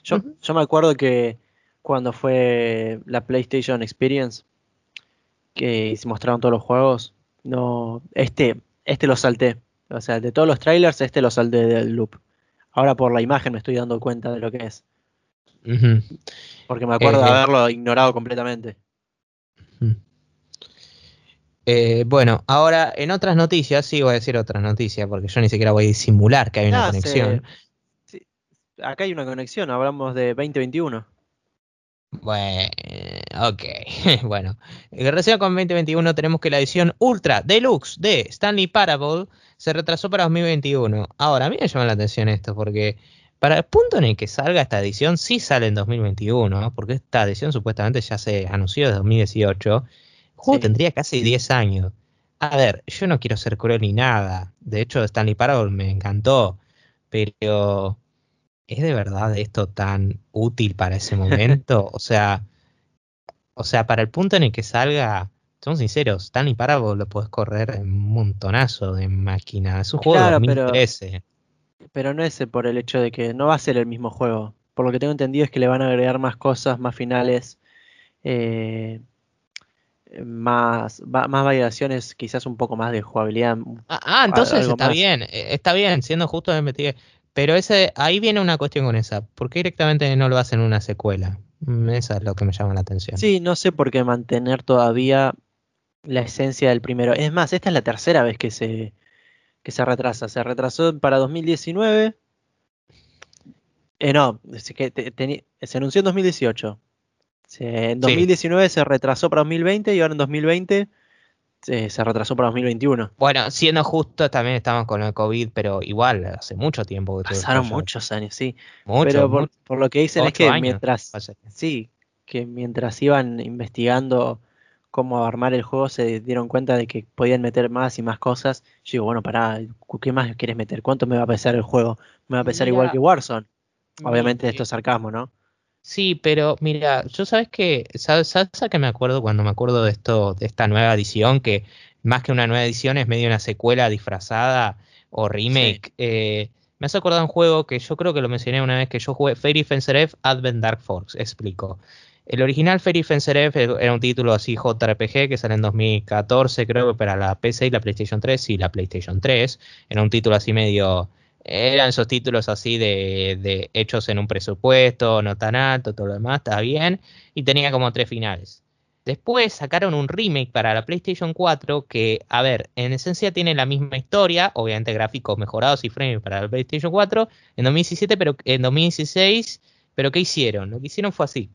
Yo, yo me acuerdo que cuando fue la PlayStation Experience, que se mostraron todos los juegos. No, este, este lo salté. O sea, de todos los trailers, este lo salté del loop. Ahora por la imagen me estoy dando cuenta de lo que es. Porque me acuerdo de Eh, haberlo ignorado completamente. Eh, bueno, ahora en otras noticias, sí voy a decir otras noticias, porque yo ni siquiera voy a disimular que hay una Ah, se- conexión. sí, acá hay una conexión, hablamos de 2021. Bueno, ok. bueno, en relación con 2021 tenemos que la edición Ultra Deluxe de Stanley Parable se retrasó para 2021. Ahora, a mí me llama la atención esto porque para el punto en el que salga esta edición sí sale en 2021, ¿no? porque esta edición supuestamente ya se anunció en 2018. El juego Sí. tendría casi 10 años. A ver, yo no quiero ser cruel ni nada. De hecho, Stanley Parable me encantó, pero ¿es de verdad esto tan útil para ese momento? o sea, o sea, para el punto en el que salga, somos sinceros, Stanley Parable lo puedes correr en un montonazo de máquinas. Es un juego Claro, de pero- 2013. Pero no es por el hecho de que no va a ser el mismo juego. Por lo que tengo entendido es que le van a agregar más cosas, más finales, eh, más, va- más variaciones, quizás un poco más de jugabilidad. Ah, ah, entonces está más. bien, eh, está bien, siendo justo me. Pero ese, ahí viene una cuestión con esa. ¿Por qué directamente no lo hacen una secuela? Mm, Esa es lo que me llama la atención. Sí, no sé por qué mantener todavía la esencia del primero. Es más, esta es la tercera vez que se, que se retrasa. Se retrasó para 2019. Eh, no, es que te- teni- se anunció en 2018. Se- en Sí. 2019 se retrasó para 2020 y ahora en 2020 se, se retrasó para 2021. Bueno, siendo justo, también estamos con el COVID, pero igual, hace mucho tiempo que tuve Pasaron muchos años, sí. Mucho, Pero por, mucho. por lo que dicen es que años, mientras, sí, que mientras iban investigando cómo armar el juego se dieron cuenta de que podían meter más y más cosas. Yo digo, bueno, pará, ¿qué más quieres meter? ¿Cuánto me va a pesar el juego? ¿Me va a pesar igual que Warzone? Obviamente mi- esto es sarcasmo, ¿no? Sí, pero mira, yo sabes que, sabes, sabes a qué me acuerdo cuando me acuerdo de esto, de esta nueva edición, que más que una nueva edición es medio una secuela disfrazada o remake. Eh, me hace acordar un juego que yo creo que lo mencioné una vez que yo jugué, Fairy Fencer F Advent Dark Force, explico. El original Fairy Fencer F era un título así JRPG que sale en 2014, creo que para la PC y la PlayStation 3 y la PlayStation 3. Era un título así medio eran esos títulos así de, de hechos en un presupuesto no tan alto, todo lo demás, está bien, y tenía como tres finales. Después sacaron un remake para la PlayStation 4 que, a ver, en esencia tiene la misma historia, obviamente gráficos mejorados y frames para la PlayStation 4 en 2017, pero en 2016, pero ¿qué hicieron? Lo que hicieron fue así.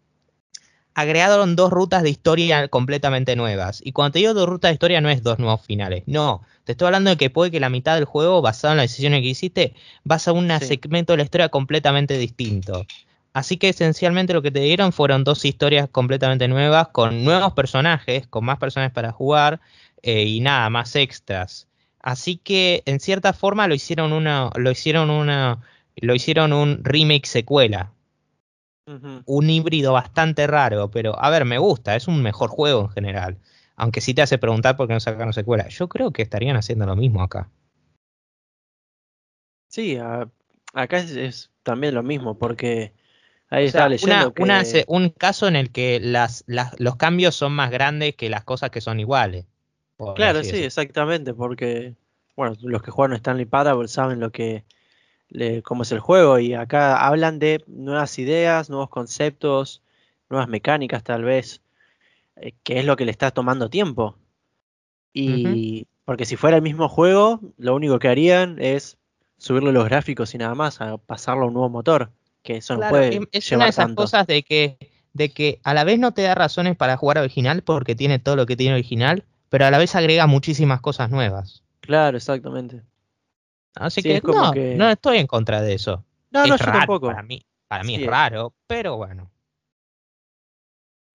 Agregaron dos rutas de historia completamente nuevas. Y cuando te digo dos rutas de historia no es dos nuevos finales, no. Te estoy hablando de que puede que la mitad del juego, basado en las decisiones que hiciste, vas a un Sí. segmento de la historia completamente distinto. Así que esencialmente lo que te dieron fueron dos historias completamente nuevas, con nuevos personajes, con más personajes para jugar eh, y nada, más extras. Así que en cierta forma lo hicieron una, lo hicieron una, lo hicieron un remake secuela, un híbrido bastante raro, pero a ver, me gusta, es un mejor juego en general. Aunque sí te hace preguntar por qué no sacaron secuela. Yo creo que estarían haciendo lo mismo acá. Sí, a- acá es, es también lo mismo, porque ahí O sea, estaba leyendo una- que- un caso en el que las, las- los cambios son más grandes que las cosas que son iguales. Claro, sí, exactamente, porque, bueno, los que jugaron Stanley Parable saben lo que, le- cómo es el juego, y acá hablan de nuevas ideas, nuevos conceptos, nuevas mecánicas tal vez, que es lo que le está tomando tiempo. Y porque si fuera el mismo juego, lo único que harían es subirle los gráficos y nada más, a pasarlo a un nuevo motor, que eso no puede es- es una de esas tanto. cosas de que, de que a la vez no te da razones para jugar original porque tiene todo lo que tiene original, pero a la vez agrega muchísimas cosas nuevas. Claro, exactamente. Así Sí, que, es como no, que- no estoy en contra de eso. No, es no, yo raro tampoco. para mí. Para mí Sí, es- raro, pero bueno.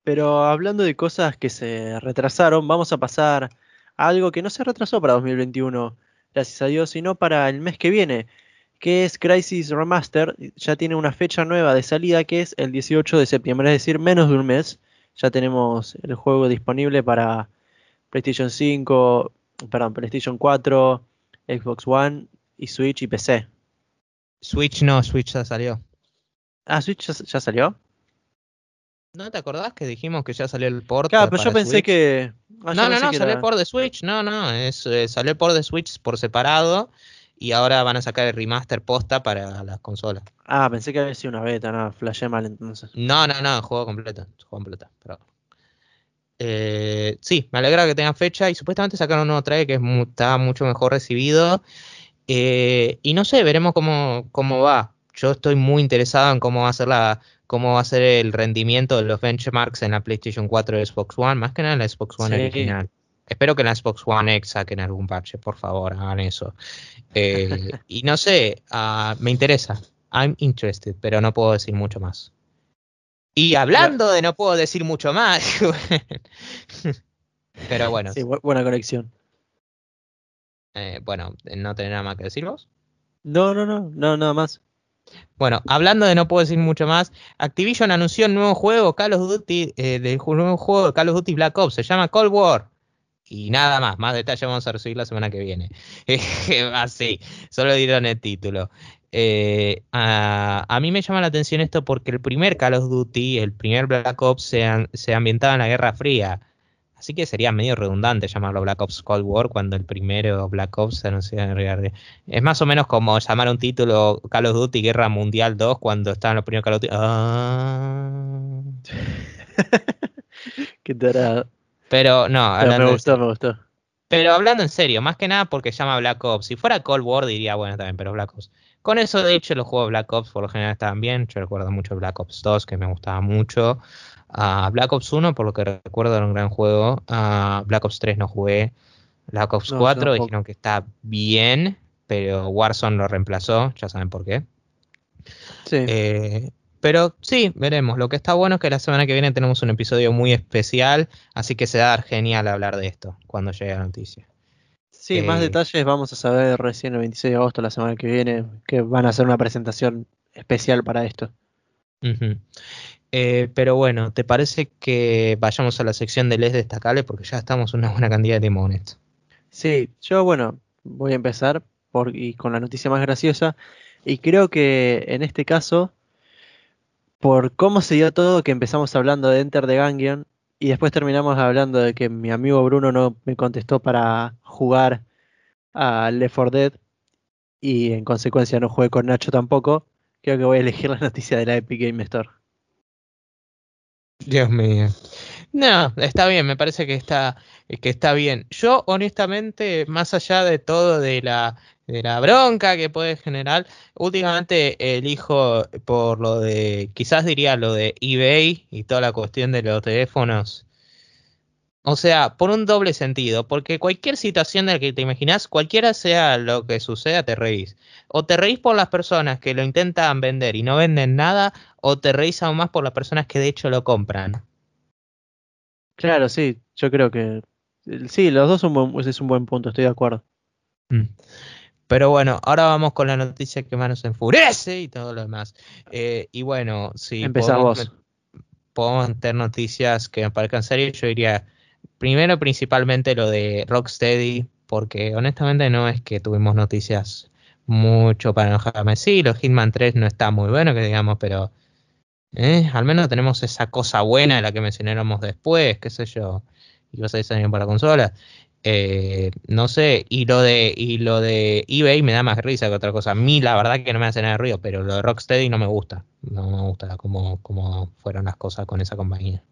Pero hablando de cosas que se retrasaron, vamos a pasar a algo que no se retrasó para 2021, gracias a Dios, sino para el mes que viene, que es Crisis Remaster. Ya tiene una fecha nueva de salida que es el 18 de septiembre, es decir, menos de un mes. Ya tenemos el juego disponible para PlayStation 5, perdón, PlayStation 4, Xbox One y Switch y PC. Switch no, Switch ya salió. Ah, Switch ya, ya salió. ¿No te acordás que dijimos que ya salió el port? Claro, pero yo pensé que. ah, No, no, no, que salió era- el port de Switch. No, no, es, eh, salió el port de Switch por separado y ahora van a sacar el remaster posta para las consolas. Ah, pensé que había sido una beta, no, flashé mal entonces. No, no, no, juego completo. Juego completo, pero. Eh, sí, me alegra que tengan fecha y supuestamente sacaron un nuevo trailer que es está mucho mejor recibido. Eh, y no sé, veremos cómo, cómo va. Yo estoy muy interesado en cómo va a ser la, cómo va a ser el rendimiento de los benchmarks en la PlayStation 4 y Xbox One, más que nada en la Xbox One Sí. original. Espero que en la Xbox One X saquen algún parche, por favor, hagan eso. Eh, y no sé, ah, me interesa. I'm interested, pero no puedo decir mucho más. Y hablando de no puedo decir mucho más. pero bueno, Sí, bu- buena conexión. eh, bueno, no tenés nada más que decir vos. No, no, no, no, nada más. Bueno, hablando de no puedo decir mucho más, Activision anunció un nuevo juego, Call of Duty, eh, del nuevo juego de Call of Duty Black Ops, se llama Cold War. Y nada más, más detalles vamos a recibir la semana que viene. Así, solo dieron el título. Eh, a, a mí me llama la atención esto porque el primer Call of Duty, el primer Black Ops, se, an- se ambientaba en la Guerra Fría. Así que sería medio redundante llamarlo Black Ops Cold War cuando el primero Black Ops se anunció en Fría. Es más o menos como llamar un título Call of Duty Guerra Mundial 2 cuando estaban los primeros Call of Duty. Ah. Te era- Pero no, pero me gustó, me gustó. Pero hablando en serio, más que nada porque llama Black Ops. Si fuera Cold War diría, bueno, también, pero Black Ops. Con eso, de hecho, los juegos Black Ops por lo general estaban bien. Yo recuerdo mucho Black Ops 2, que me gustaba mucho. Ah, Black Ops 1, por lo que recuerdo, era un gran juego. Ah, Black Ops 3 no jugué. Black Ops No, 4 tampoco. dijeron que está bien, pero Warzone lo reemplazó. Ya saben por qué. Sí. Eh, pero sí, veremos. Lo que está bueno es que la semana que viene tenemos un episodio muy especial, así que se va a dar genial hablar de esto cuando llegue la noticia. Sí, más eh, detalles vamos a saber recién el 26 de agosto, la semana que viene, que van a hacer una presentación especial para esto. Eh, pero bueno, ¿te parece que vayamos a la sección de les destacables? Porque ya estamos una buena cantidad de tiempo. Sí, yo bueno, voy a empezar por, y con la noticia más graciosa, y creo que en este caso, por cómo se dio todo, que empezamos hablando de Enter the Gungeon, y después terminamos hablando de que mi amigo Bruno no me contestó para jugar a Left 4 Dead, y en consecuencia no jugué con Nacho tampoco, creo que voy a elegir la noticia de la Epic Game Store. Dios mío. No, está bien, me parece que está, que está bien. Yo, honestamente, más allá de todo de la, de la bronca que puede generar, últimamente elijo por lo de, quizás diría lo de eBay y toda la cuestión de los teléfonos. O sea, por un doble sentido, porque cualquier situación de la que te imaginas, cualquiera sea lo que suceda, te reís. O te reís por las personas que lo intentan vender y no venden nada, o te reís aún más por las personas que de hecho lo compran. Claro, sí, yo creo que sí, los dos son buen- ese es un buen punto, estoy de acuerdo. Mm. Pero bueno, ahora vamos con la noticia que más nos enfurece y todo lo demás. Eh, y bueno, si Empezás podemos, vos. podemos meter noticias que me parezcan serias, yo diría primero principalmente lo de Rocksteady, porque honestamente no es que tuvimos noticias mucho para enojarme. Sí, los Hitman 3 no está muy bueno, que digamos, pero eh, al menos tenemos esa cosa buena de la que mencionáramos después, qué sé yo, y va a para consolas. Eh, no sé, y lo de y lo de eBay me da más risa que otra cosa. A mí la verdad que no me hace nada de ruido, pero lo de Rocksteady no me gusta. No me gusta cómo, cómo fueron las cosas con esa compañía.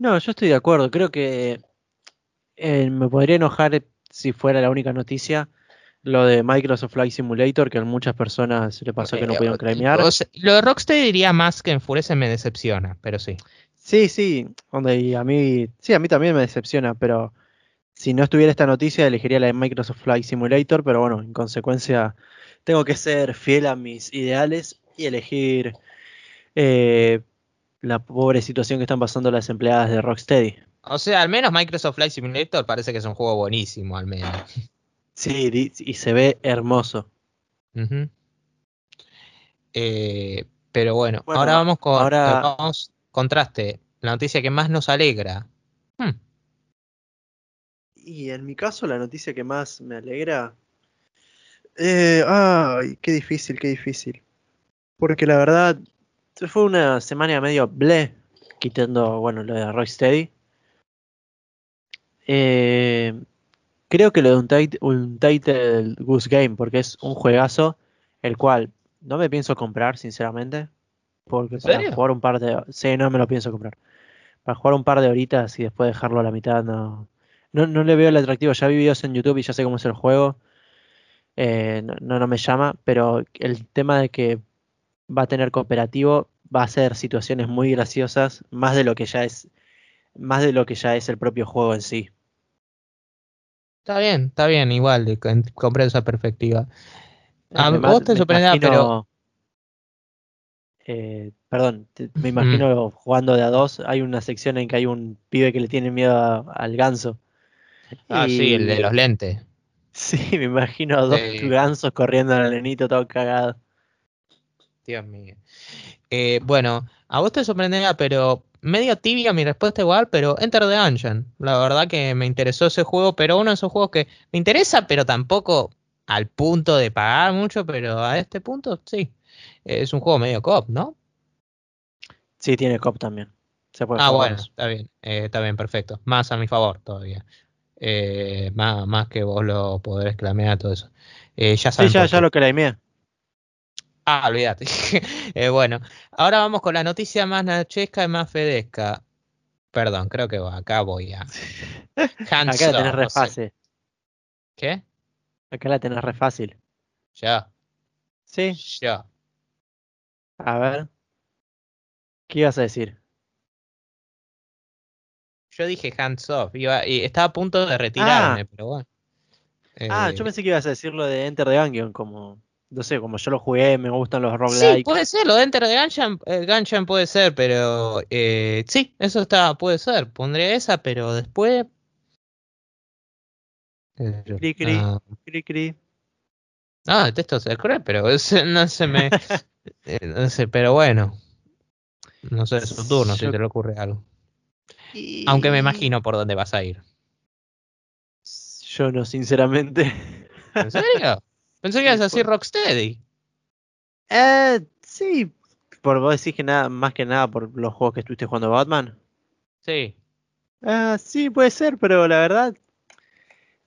No, yo estoy de acuerdo. Creo que eh, me podría enojar si fuera la única noticia lo de Microsoft Flight Simulator, que a muchas personas le pasó que no pudieron claimear. o sea, lo de Rocksteady diría más que enfurece me decepciona, pero sí. Sí, sí, donde y a mí, sí, a mí también me decepciona, pero si no estuviera esta noticia elegiría la de Microsoft Flight Simulator, pero bueno, en consecuencia tengo que ser fiel a mis ideales y elegir eh, la pobre situación que están pasando las empleadas de Rocksteady. O sea, al menos Microsoft Flight Simulator parece que es un juego buenísimo, al menos. Sí, y se ve hermoso. Eh, pero bueno, Bueno, ahora vamos con ahora- eh, vamos, contraste, la noticia que más nos alegra. Hmm, Y en mi caso, la noticia que más me alegra. Eh, ay, qué difícil, qué difícil. Porque la verdad, fue una semana medio ble, quitando, bueno, lo de Rocksteady. Eh, creo que lo de un, tit- un Title Goose Game, porque es un juegazo, el cual no me pienso comprar, sinceramente. Porque para serio? jugar un par de... Sí, no me lo pienso comprar. Para jugar un par de horitas y después dejarlo a la mitad, no... No, no le veo el atractivo. Ya vi videos en YouTube y ya sé cómo es el juego. Eh, no, no, no me llama, pero el tema de que va a tener cooperativo va a ser situaciones muy graciosas, más de lo que ya es, más de lo que ya es el propio juego en sí. Está bien, está bien, igual, comprendo esa perspectiva. A Además, vos te sorprenderá, pero imagino- eh, perdón, te- me imagino jugando de a dos. Hay una sección en que hay un pibe que le tiene miedo a- al ganso. Ah, sí, el de los lentes. Sí, me imagino a dos Sí. gansos corriendo al nenito todo cagado. Dios mío. Eh, bueno, a vos te sorprenderá, pero medio tibia mi respuesta igual, pero Enter the Dungeon. La verdad que me interesó ese juego, pero uno de esos juegos que me interesa, pero tampoco al punto de pagar mucho, pero a este punto sí. Es un juego medio cop, ¿no? Sí, tiene cop también. Se puede Ah, bueno, está bien, eh, está bien, perfecto. Más a mi favor todavía. Eh, más, más que vos lo podrés clamear, todo eso. Eh, ya Sí, ya, ya lo claimé. Ah, olvídate. Eh, bueno, ahora vamos con la noticia más nachesca y más fedesca. Perdón, creo que acá voy a. Hands Acá la tenés re fácil. ¿Qué? Acá la tenés re fácil. Ya, Sí, ya. a ver. ¿Qué ibas a decir? Yo dije hands off. Iba, y estaba a punto de retirarme, pero bueno. Ah, Eh, yo pensé que ibas a decir lo de Enter the Gungeon, como, no sé, como yo lo jugué, me gustan los Sí, roguelikes. puede ser, lo de Enter the Gungeon, eh, Gungeon puede ser, pero eh, sí, eso está, puede ser. Pondré esa, pero después. Eh, Cri, cri. ah, Cri, cri. No, detesto ser cruel, pero ese no se me. eh, no sé, pero bueno. No sé, es su turno si te le ocurre algo. Aunque me imagino por dónde vas a ir. Yo no, sinceramente. ¿En serio? Pensé que ibas a decir por- Rocksteady. eh, sí, por vos decís que nada, más que nada por los juegos que estuviste jugando Batman. Sí. Ah, sí, puede ser, pero la verdad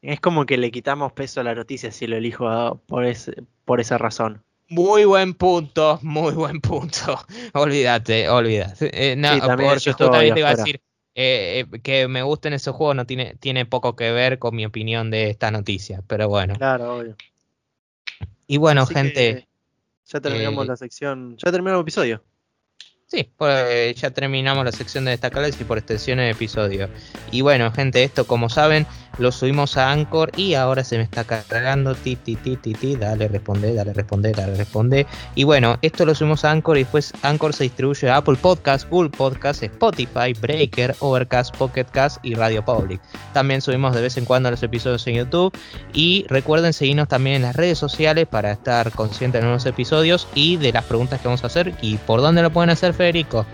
es como que le quitamos peso a la noticia si lo elijo por, ese, por esa razón. Muy buen punto, muy buen punto. olvídate, olvídate. Eh, no, Sí, también porque yo justamente iba a decir eh, eh, que me gusten esos juegos no tiene, tiene poco que ver con mi opinión de esta noticia, pero bueno. Claro, obvio. Y bueno, Así gente, ya terminamos eh, la sección, ya terminamos el episodio. sí, pues ya terminamos la sección de destacables y por extensión el episodio. Y bueno, gente, esto como saben, lo subimos a Anchor y ahora se me está cargando. Ti, ti, ti, ti, ti, dale, responde, dale, responde, dale, responde. Y bueno, esto lo subimos a Anchor y después Anchor se distribuye a Apple Podcast, Google Podcast, Spotify, Breaker, Overcast, Pocket Cast y Radio Public. También subimos de vez en cuando los episodios en YouTube. Y recuerden seguirnos también en las redes sociales para estar conscientes de nuevos episodios y de las preguntas que vamos a hacer. ¿Y por dónde lo pueden hacer, Federico?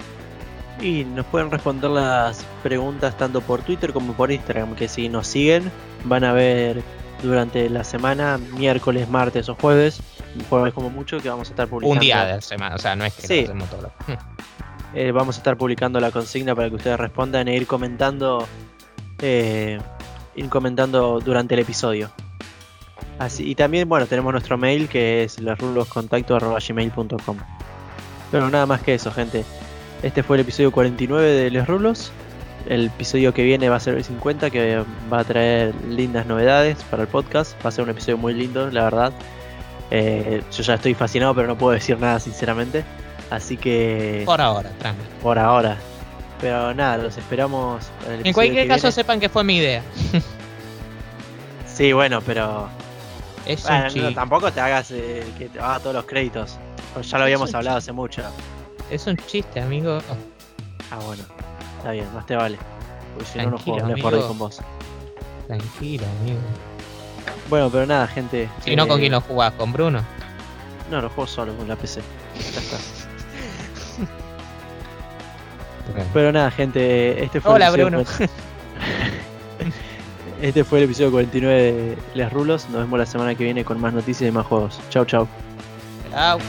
Y nos pueden responder las preguntas tanto por Twitter como por Instagram, que si nos siguen van a ver durante la semana, miércoles, martes o jueves, jueves como mucho, que vamos a estar publicando. Un día de la semana, o sea, no es que Sí. hacemos todo. lo- Eh, vamos a estar publicando la consigna para que ustedes respondan e ir comentando, eh, ir comentando durante el episodio. Así, y también, bueno, tenemos nuestro mail que es lesruloscontacto.gmail.com Pero nada más que eso, gente. Este fue el episodio 49 de Les Rulos. El episodio que viene va a ser el 50, que va a traer lindas novedades para el podcast. Va a ser un episodio muy lindo, la verdad. Eh, yo ya estoy fascinado, pero no puedo decir nada, sinceramente. Así que Por ahora, tranqui. por ahora. Pero nada, los esperamos. para el En cualquier caso, viene. sepan que fue mi idea. Sí, bueno, pero. Es Bueno, un no, chiste. tampoco te hagas eh, que te hagas todos los créditos. Ya lo habíamos hablado hace mucho. Es un chiste, amigo. Ah, bueno. Está bien, más te vale. Porque si no, no juego Left 4 amigo. Dead con vos. Tranquilo, amigo. Bueno, pero nada, gente. Si no, ¿con eh, quién lo jugás? ¿Con Bruno? No, lo juego solo con la PC. Ya está. Pero nada, gente. Este fue Hola, el episodio Bruno. Este fue el episodio 49 de Les Rulos. Nos vemos la semana que viene con más noticias y más juegos. Chau, chau. Chao.